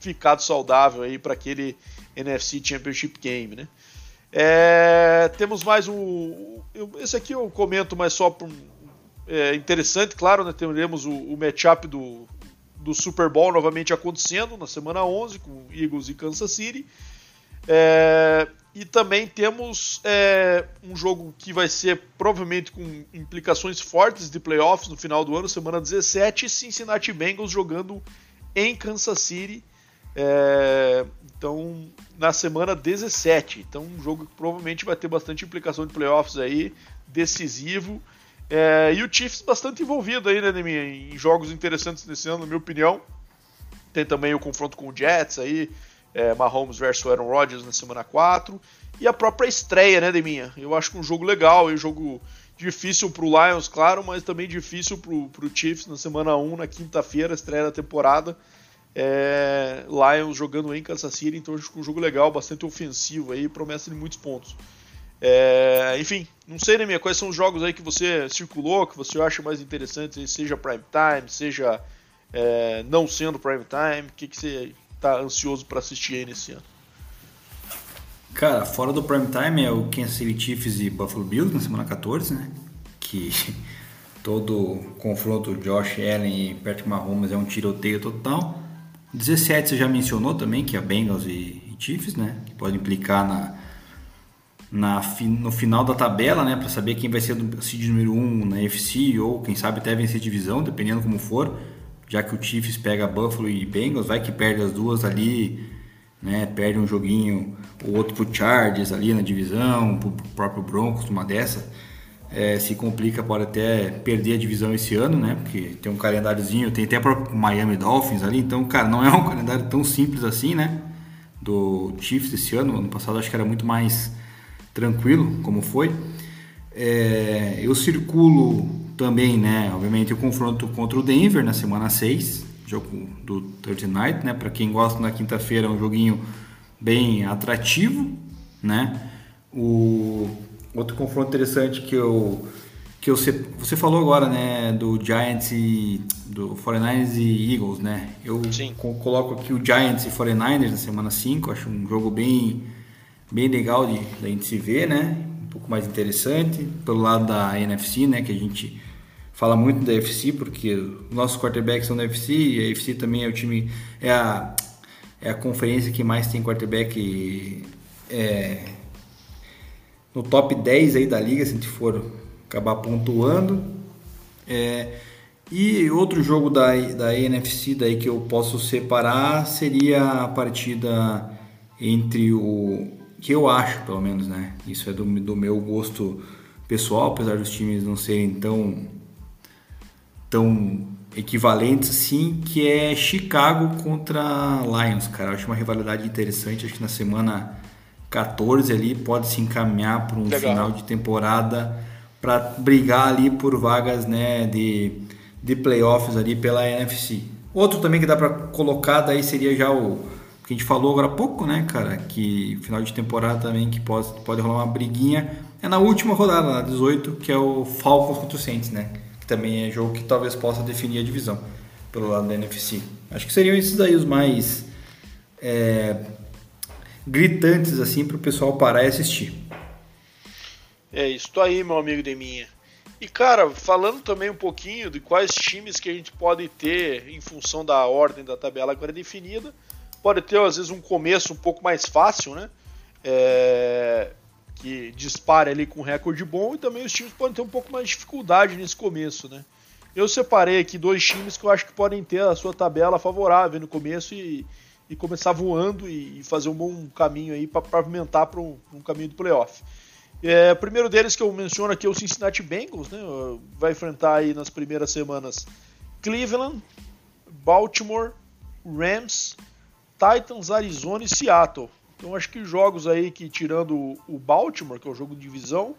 ficado saudável aí para aquele NFC Championship Game, né? É, temos mais um. Esse aqui eu comento, mas só por. É interessante, claro, né? Teremos o, o matchup do do Super Bowl novamente acontecendo na semana 11 com Eagles e Kansas City. É, e também temos é, um jogo que vai ser provavelmente com implicações fortes de playoffs no final do ano, semana 17, Cincinnati Bengals jogando em Kansas City. É, então, na semana 17. Então, um jogo que provavelmente vai ter bastante implicação de playoffs aí, decisivo. É, e o Chiefs bastante envolvido aí, né, em jogos interessantes nesse ano, na minha opinião. Tem também o confronto com o Jets aí, é, Mahomes versus Aaron Rodgers na semana 4. E a própria estreia, né, Deminha? Eu acho que um jogo legal, um jogo difícil pro Lions, claro, mas também difícil pro, pro Chiefs na semana 1, na quinta-feira, estreia da temporada. É, Lions jogando em Kansas City, então acho que um jogo legal, bastante ofensivo aí, promessa de muitos pontos. É, enfim, não sei, né, minha, quais são os jogos aí que você circulou, que você acha mais interessantes, seja prime time, seja é, não sendo prime time, o que, que você está ansioso para assistir aí nesse ano? Cara, fora do prime time é o Kansas City Chiefs e Buffalo Bills na semana 14, né? Que todo confronto Josh Allen e Patrick Mahomes é um tiroteio total. 17 você já mencionou também, que é Bengals e, e Chiefs, né? Que pode implicar na na, no final da tabela, né, para saber quem vai ser o seed número 1 um na FC ou quem sabe até vencer divisão, dependendo como for, já que o Chiefs pega Buffalo e Bengals, vai que perde as duas ali, né, perde um joguinho, o outro pro Chargers ali na divisão, pro próprio Broncos, uma dessa, é, se complica, pode até perder a divisão esse ano, né, porque tem um calendáriozinho, tem até o Miami Dolphins ali, então, cara, não é um calendário tão simples assim, né, do Chiefs esse ano, ano passado acho que era muito mais tranquilo, como foi. É, eu circulo também, né, obviamente, o confronto contra o Denver na semana 6, jogo do Thursday Night, né, para quem gosta na quinta-feira, é um joguinho bem atrativo, né. O outro confronto interessante que eu que eu, você falou agora, né, do Giants e do 49ers e Eagles, né? Eu Sim. coloco aqui o Giants e 49ers na semana 5, acho um jogo bem bem legal de, de a gente se ver, né? Um pouco mais interessante. Pelo lado da NFC, né? Que a gente fala muito da FC, porque nossos quarterbacks são da FC e a FC também é o time. É a, é a conferência que mais tem quarterback é, no top 10 aí da liga, se a gente for acabar pontuando. É, e outro jogo da, da NFC daí que eu posso separar seria a partida entre o que eu acho, pelo menos, né? Isso é do, do meu gosto pessoal, apesar dos times não serem tão tão equivalentes assim, que é Chicago contra Lions, cara. Eu acho uma rivalidade interessante, acho que na semana 14 ali pode se encaminhar para um Legal. final de temporada para brigar ali por vagas, né, de de playoffs ali pela NFC. Outro também que dá para colocar daí seria já o a gente falou agora há pouco, né, cara, que final de temporada também que pode, pode rolar uma briguinha, é na última rodada, na 18, que é o Falcons contra o Saints, né, que também é jogo que talvez possa definir a divisão pelo lado da NFC. Acho que seriam esses daí os mais é, gritantes assim para o pessoal parar e assistir. É isso aí, meu amigo Deminha. E cara, falando também um pouquinho de quais times que a gente pode ter em função da ordem da tabela agora definida, pode ter às vezes um começo um pouco mais fácil, né? É, que dispare ali com um recorde bom e também os times podem ter um pouco mais de dificuldade nesse começo, né? Eu separei aqui dois times que eu acho que podem ter a sua tabela favorável no começo e, e começar voando e, e, fazer um bom caminho aí para pavimentar para um, um, caminho do playoff. É, o primeiro deles que eu menciono aqui é o Cincinnati Bengals, né? Vai enfrentar aí nas primeiras semanas Cleveland, Baltimore, Rams, Titans, Arizona e Seattle. Então acho que jogos aí que tirando o Baltimore, que é o jogo de divisão,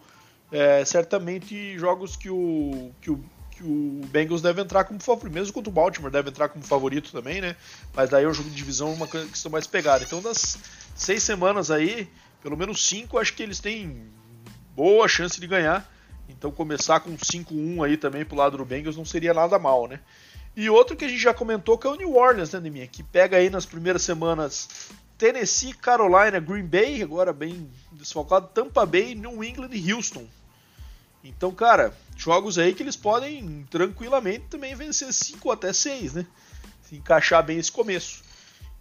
é, certamente jogos que o, que o que o Bengals deve entrar como favorito, mesmo contra o Baltimore deve entrar como favorito também, né? Mas daí é um jogo de divisão uma questão mais pegada. Então das seis semanas aí, pelo menos cinco, acho que eles têm boa chance de ganhar. Então começar com 5-1 aí também pro lado do Bengals não seria nada mal, né? E outro que a gente já comentou que é o New Orleans, né, Neminha? Que pega aí nas primeiras semanas Tennessee, Carolina, Green Bay, agora bem desfalcado, Tampa Bay, New England e Houston. Então, cara, jogos aí que eles podem tranquilamente também vencer 5 até 6, né? Se encaixar bem esse começo.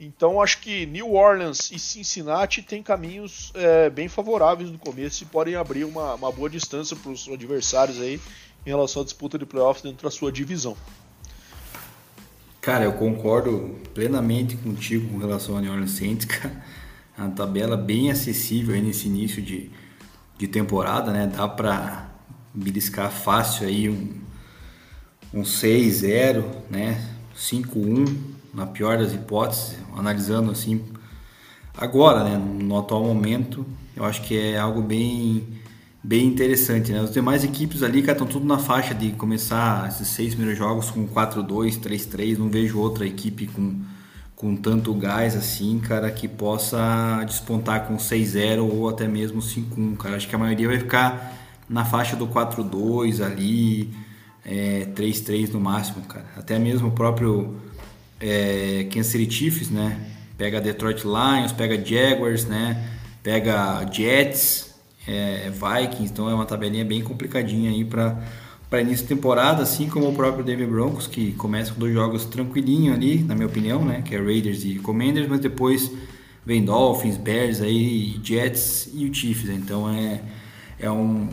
Então acho que New Orleans e Cincinnati têm caminhos é, bem favoráveis no começo e podem abrir uma, uma boa distância para os adversários aí em relação à disputa de playoffs dentro da sua divisão. Cara, eu concordo plenamente contigo com relação ao New Orleans Saints, cara. A tabela bem acessível aí nesse início de, de temporada, né? Dá para beliscar fácil aí um, um 6-0, né? 5-1, na pior das hipóteses, analisando assim agora, né? No atual momento, eu acho que é algo bem bem interessante, né? As demais equipes ali, cara, estão tudo na faixa de começar esses seis primeiros jogos com 4-2, 3-3, não vejo outra equipe com com tanto gás assim, cara, que possa despontar com 6-0 ou até mesmo 5-1, cara. Acho que a maioria vai ficar na faixa do 4-2 ali, é, 3-3 no máximo, cara. Até mesmo o próprio é, Kansas City Chiefs, né? Pega Detroit Lions, pega Jaguars, né? Pega Jets, é, Vikings, então é uma tabelinha bem complicadinha aí para para início de temporada, assim como o próprio Denver Broncos, que começa com dois jogos tranquilinho ali, na minha opinião, né? Que é Raiders e Commanders, mas depois vem Dolphins, Bears aí, Jets e o Chiefs. Então é, é um,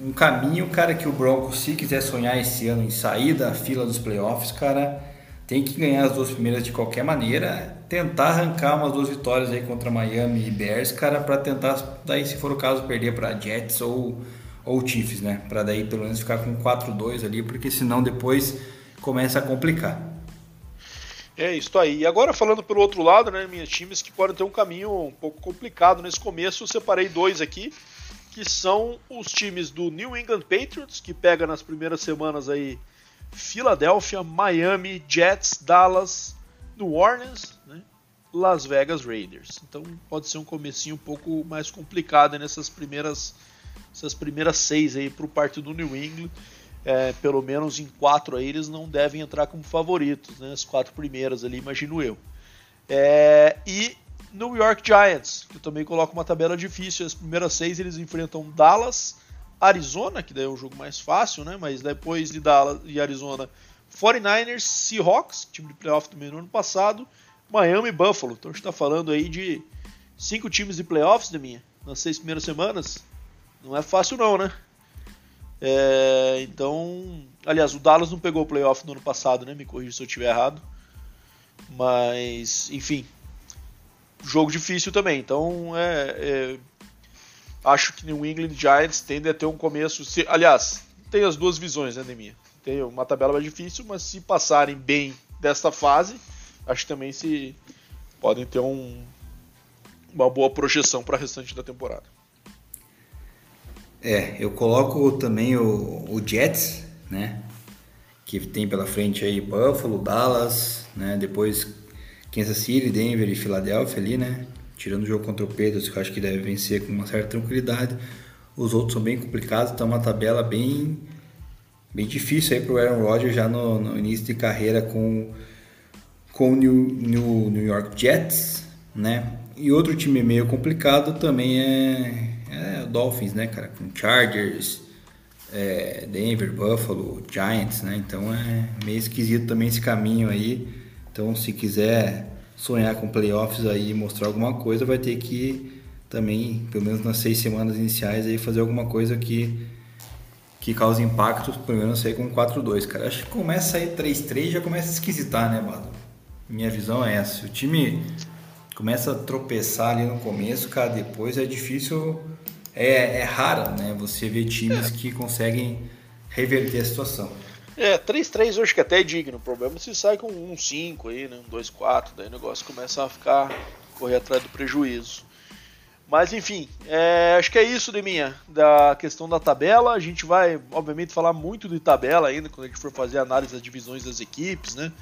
um caminho, cara, que o Broncos, se quiser sonhar esse ano em sair da fila dos playoffs, cara, tem que ganhar as duas primeiras de qualquer maneira, tentar arrancar umas duas vitórias aí contra Miami e Bears, cara, para tentar, daí se for o caso, perder para Jets ou, ou Chiefs, né? Para daí pelo menos ficar com 4-2 ali, porque senão depois começa a complicar. É isso aí. E agora falando pelo outro lado, né, minhas times que podem ter um caminho um pouco complicado nesse começo, eu separei dois aqui que são os times do New England Patriots, que pega nas primeiras semanas aí Filadélfia, Miami, Jets, Dallas, New Orleans? Las Vegas Raiders. Então pode ser um comecinho um pouco mais complicado nessas primeiras essas primeiras seis aí para o partido do New England. É, pelo menos em quatro aí eles não devem entrar como favoritos, né? As quatro primeiras ali, imagino eu. É, e New York Giants, que também coloco uma tabela difícil. As primeiras seis eles enfrentam Dallas, Arizona, que daí é um jogo mais fácil, né? Mas depois de Dallas e Arizona, 49ers, Seahawks, time de playoff também no ano passado, Miami e Buffalo. Então a gente está falando aí de cinco times de playoffs, de minha, nas seis primeiras semanas. Não é fácil não, né? É, então, aliás, o Dallas não pegou o playoff no ano passado, né? Me corrija se eu estiver errado. Mas, enfim, jogo difícil também. Então, é, é, acho que New England Giants tende a ter um começo. Se, aliás, tem as duas visões, né, Neminha? Tem uma tabela mais difícil, mas se passarem bem desta fase, acho que também se podem ter um, uma boa projeção para o restante da temporada. É, eu coloco também o, o Jets, né? Que tem pela frente aí Buffalo, Dallas, né? Depois Kansas City, Denver e Filadélfia ali, né? Tirando o jogo contra o Pedro, que eu acho que deve vencer com uma certa tranquilidade. Os outros são bem complicados, é uma tabela bem, bem difícil aí o Aaron Rodgers já no, no, início de carreira com, com o New, New, New York Jets, né? E outro time meio complicado também é, é o Dolphins, né, cara? Com Chargers, é, Denver, Buffalo, Giants, né? Então é meio esquisito também esse caminho aí. Então se quiser sonhar com playoffs aí e mostrar alguma coisa, vai ter que também, pelo menos nas seis semanas iniciais, aí fazer alguma coisa que que cause impacto, pelo menos aí com 4-2, cara. Acho que começa aí 3-3 já começa a esquisitar, né, mano? Minha visão é essa. O time começa a tropeçar ali no começo, cara, depois é difícil, é, é raro, né? Você ver times é. que conseguem reverter a situação. É, 3-3 eu acho que até é digno. O problema é se sai com 1-5 aí, né? Um 2-4, daí o negócio começa a ficar correr atrás do prejuízo. Mas enfim, é, acho que é isso de minha da questão da tabela. A gente vai, obviamente, falar muito de tabela ainda quando a gente for fazer a análise das divisões das equipes, né?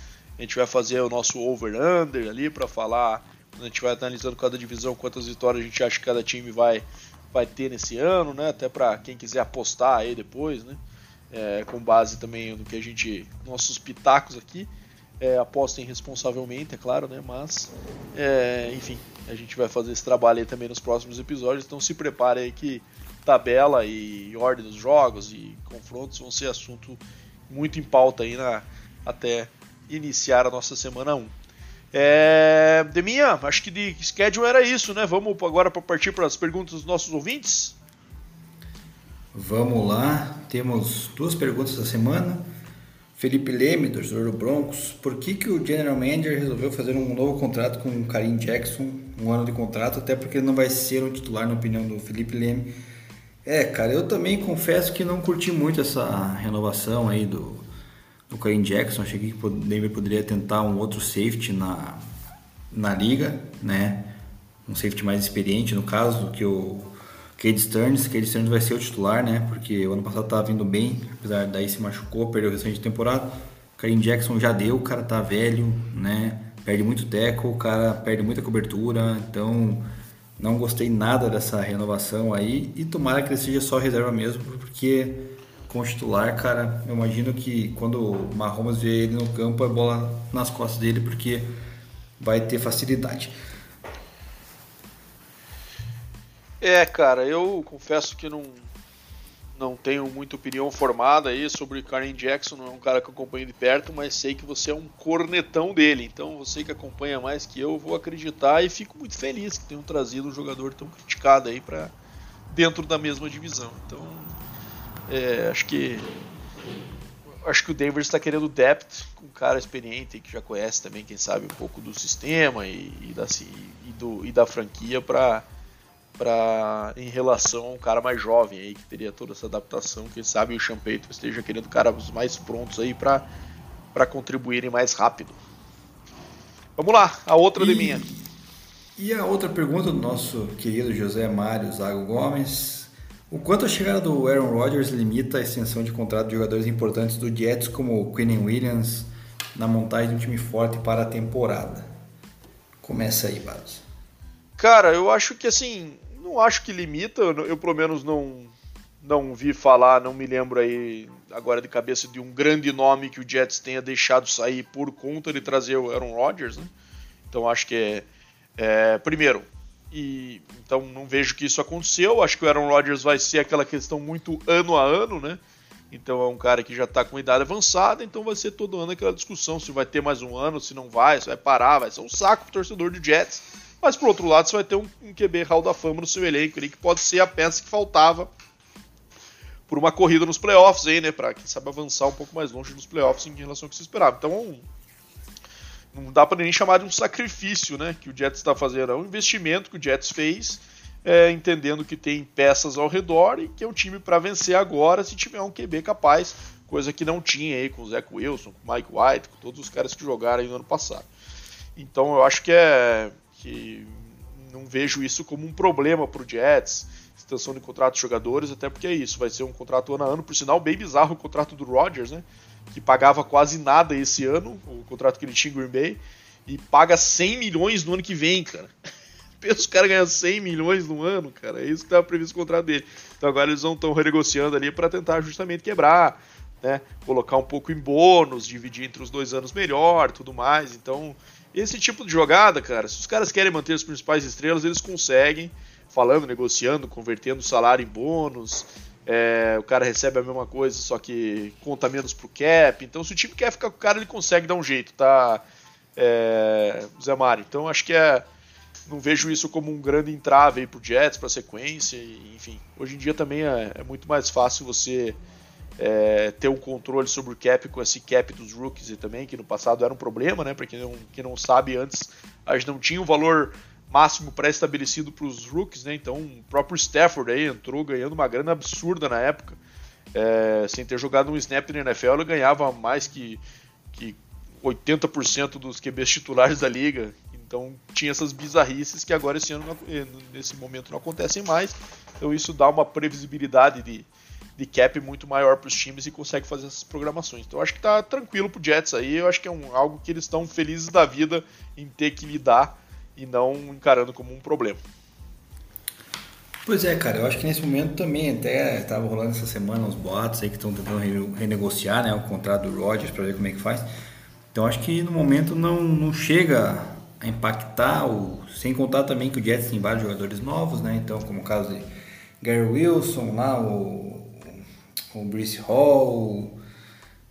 A gente vai fazer o nosso over-under ali para falar, a gente vai analisando cada divisão, quantas vitórias a gente acha que cada time vai, vai ter nesse ano, né? Até para quem quiser apostar aí depois, né? É, com base também no que a gente, nossos pitacos aqui. É, apostem responsavelmente, é claro, né? Mas, é, enfim, a gente vai fazer esse trabalho aí também nos próximos episódios, então se prepare aí que tabela e ordem dos jogos e confrontos vão ser assunto muito em pauta aí na, até iniciar a nossa semana 1. É, Deminha, acho que de schedule era isso, né? Vamos agora para partir para as perguntas dos nossos ouvintes? Vamos lá, temos duas perguntas da semana. Felipe Leme, do Broncos, por que, que o General Manager resolveu fazer um novo contrato com o Karim Jackson, um ano de contrato, até porque ele não vai ser um titular, na opinião do Felipe Leme. É, cara, eu também confesso que não curti muito essa renovação aí do, do Karim Jackson. Achei que o Denver poderia tentar um outro safety na, na liga, né? Um safety mais experiente, no caso, do que o Cade Stearns, Cade Stearns vai ser o titular, né? Porque o ano passado tava vindo bem, apesar daí se machucou, perdeu o restante de temporada. Karim Jackson já deu, o cara tá velho, né? Perde muito teco, o cara perde muita cobertura, então não gostei nada dessa renovação aí e tomara que ele seja só reserva mesmo, porque com o titular, cara, eu imagino que quando o Mahomes vê ele no campo é bola nas costas dele, porque vai ter facilidade. É, cara, eu confesso que não, não tenho muita opinião formada aí sobre Karen Jackson, não é um cara que eu acompanho de perto, mas sei que você é um cornetão dele, então você que acompanha mais que eu, vou acreditar e fico muito feliz que tenham trazido um jogador tão criticado aí para dentro da mesma divisão. Então, é, acho que acho que o Denver está querendo depth com um cara experiente que já conhece também, quem sabe, um pouco do sistema e, e da, e, do, e da franquia para para em relação a um cara mais jovem aí que teria toda essa adaptação, quem sabe o Champeito esteja querendo caras mais prontos aí para para contribuírem mais rápido. Vamos lá, a outra e, de minha. E a outra pergunta do nosso querido José Mário Zago Gomes. O quanto a chegada do Aaron Rodgers limita a extensão de contrato de jogadores importantes do Jets como o Quinnen Williams na montagem de um time forte para a temporada? Começa aí, Bados. Cara, eu acho que assim, não acho que limita, eu, eu pelo menos não não vi falar, não me lembro aí agora de cabeça de um grande nome que o Jets tenha deixado sair por conta de trazer o Aaron Rodgers, né? Então acho que é, é, primeiro e então não vejo que isso aconteceu. Acho que o Aaron Rodgers vai ser aquela questão muito ano a ano, né? Então é um cara que já está com idade avançada, então vai ser todo ano aquela discussão se vai ter mais um ano, se não vai, se vai parar, vai ser um saco pro torcedor do Jets. Mas por outro lado, você vai ter um, QB Hall da Fama no seu elenco ali, que pode ser a peça que faltava por uma corrida nos playoffs aí, né? Pra quem sabe avançar um pouco mais longe nos playoffs em relação ao que se esperava. Então, não dá para nem chamar de um sacrifício, né? Que o Jets está fazendo. É um investimento que o Jets fez, é, entendendo que tem peças ao redor e que é um time para vencer agora se tiver um QB capaz, coisa que não tinha aí com o Zach Wilson, com o Mike White, com todos os caras que jogaram no ano passado. Então, eu acho que é que não vejo isso como um problema para o Jets, extensão de contrato de jogadores, até porque é isso, vai ser um contrato ano a ano, por sinal bem bizarro o contrato do Rodgers, né? Que pagava quase nada esse ano, o contrato que ele tinha em Green Bay, e paga 100 milhões no ano que vem, cara. Pensa os caras ganham 100 milhões no ano, cara, é isso que estava previsto no contrato dele. Então agora eles estão renegociando ali para tentar justamente quebrar, né, colocar um pouco em bônus, dividir entre os dois anos melhor, tudo mais. Então, esse tipo de jogada, cara, se os caras querem manter as principais estrelas, eles conseguem, falando, negociando, convertendo o salário em bônus. É, o cara recebe a mesma coisa, só que conta menos pro cap. Então, se o time quer ficar com o cara, ele consegue dar um jeito, tá? É, Zé Mário. Então, acho que é. Não vejo isso como um grande entrave aí pro Jets, pra sequência, enfim. Hoje em dia também é, é muito mais fácil você é, ter um controle sobre o cap com esse cap dos rookies e também, que no passado era um problema, né? Para quem não, quem não sabe, antes a gente não tinha um valor máximo pré-estabelecido para os rookies, né? Então o próprio Stafford aí entrou ganhando uma grana absurda na época. É, sem ter jogado um snap na NFL, ele ganhava mais que, que 80% dos QBs titulares da liga. Então tinha essas bizarrices que agora esse ano, nesse momento, não acontecem mais. Então isso dá uma previsibilidade de, de cap muito maior para os times e consegue fazer essas programações. Então acho que tá tranquilo pro Jets aí. Eu acho que é um, algo que eles estão felizes da vida em ter que lidar e não encarando como um problema. Pois é, cara, eu acho que nesse momento também até estava rolando essa semana uns boatos aí que estão tentando renegociar né, o contrato do Rodgers para ver como é que faz. Então acho que no momento não, não chega a impactar, o, sem contar também que o Jets tem vários jogadores novos, né? Então, como o caso de Gary Wilson lá, o o Brice Hall,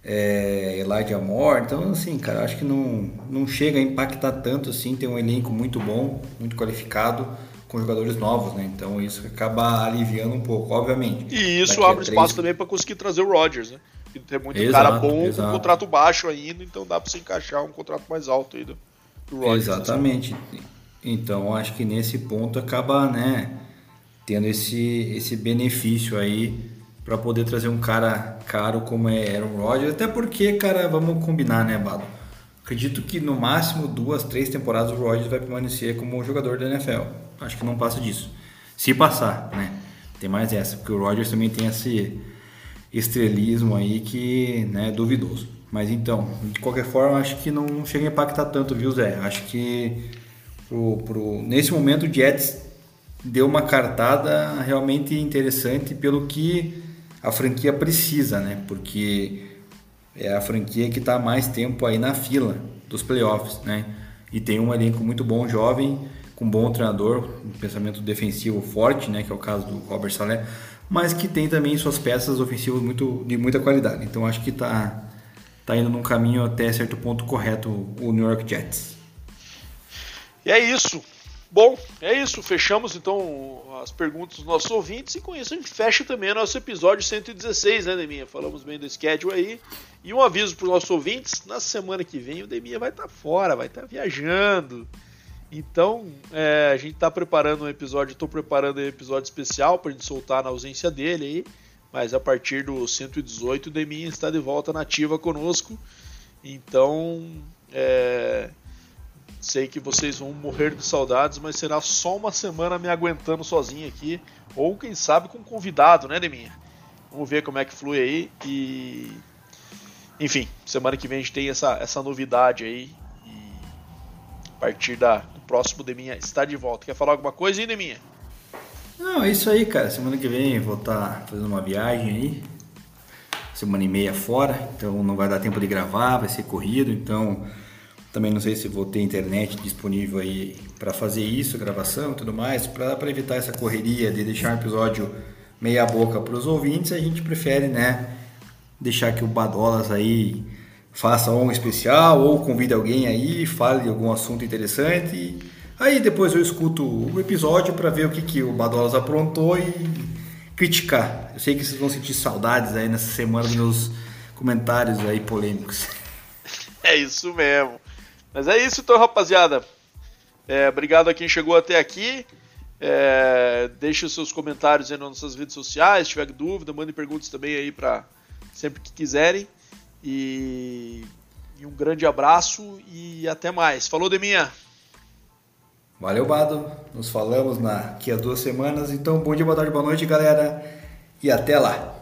é, Elijah Moore. Então, assim, cara, acho que não, não chega a impactar tanto assim. Tem um elenco muito bom, muito qualificado, com jogadores novos, né? Então isso acaba aliviando um pouco, obviamente. E isso abre três... espaço também para conseguir trazer o Rodgers, né? E tem muito exato, cara bom exato. com contrato baixo ainda, então dá para se encaixar um contrato mais alto aí do, do Rodgers. Exatamente. Então acho que nesse ponto acaba, né, tendo esse, esse benefício aí para poder trazer um cara caro como é Aaron Rodgers. Até porque, cara, vamos combinar, né, Bado? Acredito que no máximo duas, três temporadas o Rodgers vai permanecer como jogador da NFL. Acho que não passa disso. Se passar, né? Tem mais essa, porque o Rodgers também tem esse estrelismo aí que né, é duvidoso. Mas então, de qualquer forma, acho que não chega a impactar tanto, viu, Zé? Acho que pro, pro, nesse momento o Jets deu uma cartada realmente interessante pelo que a franquia precisa, né? Porque é a franquia que está mais tempo aí na fila dos playoffs, né? E tem um elenco muito bom, jovem, com um bom treinador, um pensamento defensivo forte, né? Que é o caso do Robert Saleh, mas que tem também suas peças ofensivas muito, de muita qualidade. Então acho que está tá indo num caminho até certo ponto correto o New York Jets. E é isso. Bom, é isso. Fechamos então as perguntas dos nossos ouvintes e com isso a gente fecha também o nosso episódio 116, né, Deminha? Falamos bem do schedule aí. E um aviso para os nossos ouvintes: na semana que vem o Deminha vai estar tá fora, vai estar tá viajando. Então, é, a gente está preparando um episódio, estou preparando um episódio especial para gente soltar na ausência dele aí. Mas a partir do 118 o Deminha está de volta nativa conosco. Então, é, Sei que vocês vão morrer de saudades, mas será só uma semana me aguentando sozinho aqui. Ou quem sabe com um convidado, né, Deminha? Vamos ver como é que flui aí. E. Enfim, semana que vem a gente tem essa, essa novidade aí. E a partir da, do próximo Deminha está de volta. Quer falar alguma coisa aí, Deminha? Não, é isso aí, cara. Semana que vem vou estar tá fazendo uma viagem aí. Semana e meia fora, então não vai dar tempo de gravar, vai ser corrido, então também não sei se vou ter internet disponível aí para fazer isso, gravação e tudo mais. Para evitar essa correria de deixar um episódio meia boca para os ouvintes, a gente prefere, né, deixar que o Badolas aí faça um especial ou convide alguém aí, fale de algum assunto interessante. Aí depois eu escuto o episódio para ver o que, que o Badolas aprontou e criticar. Eu sei que vocês vão sentir saudades aí nessa semana dos meus comentários aí polêmicos. É isso mesmo. Mas é isso então, rapaziada. É, obrigado a quem chegou até aqui. É, deixe os seus comentários aí nas nossas redes sociais. Se tiver dúvida, mande perguntas também aí para sempre que quiserem. E, e, um grande abraço e até mais. Falou, Deminha. Valeu, Bado. Nos falamos daqui a duas semanas. Então, bom dia, boa tarde, boa noite, galera. E até lá.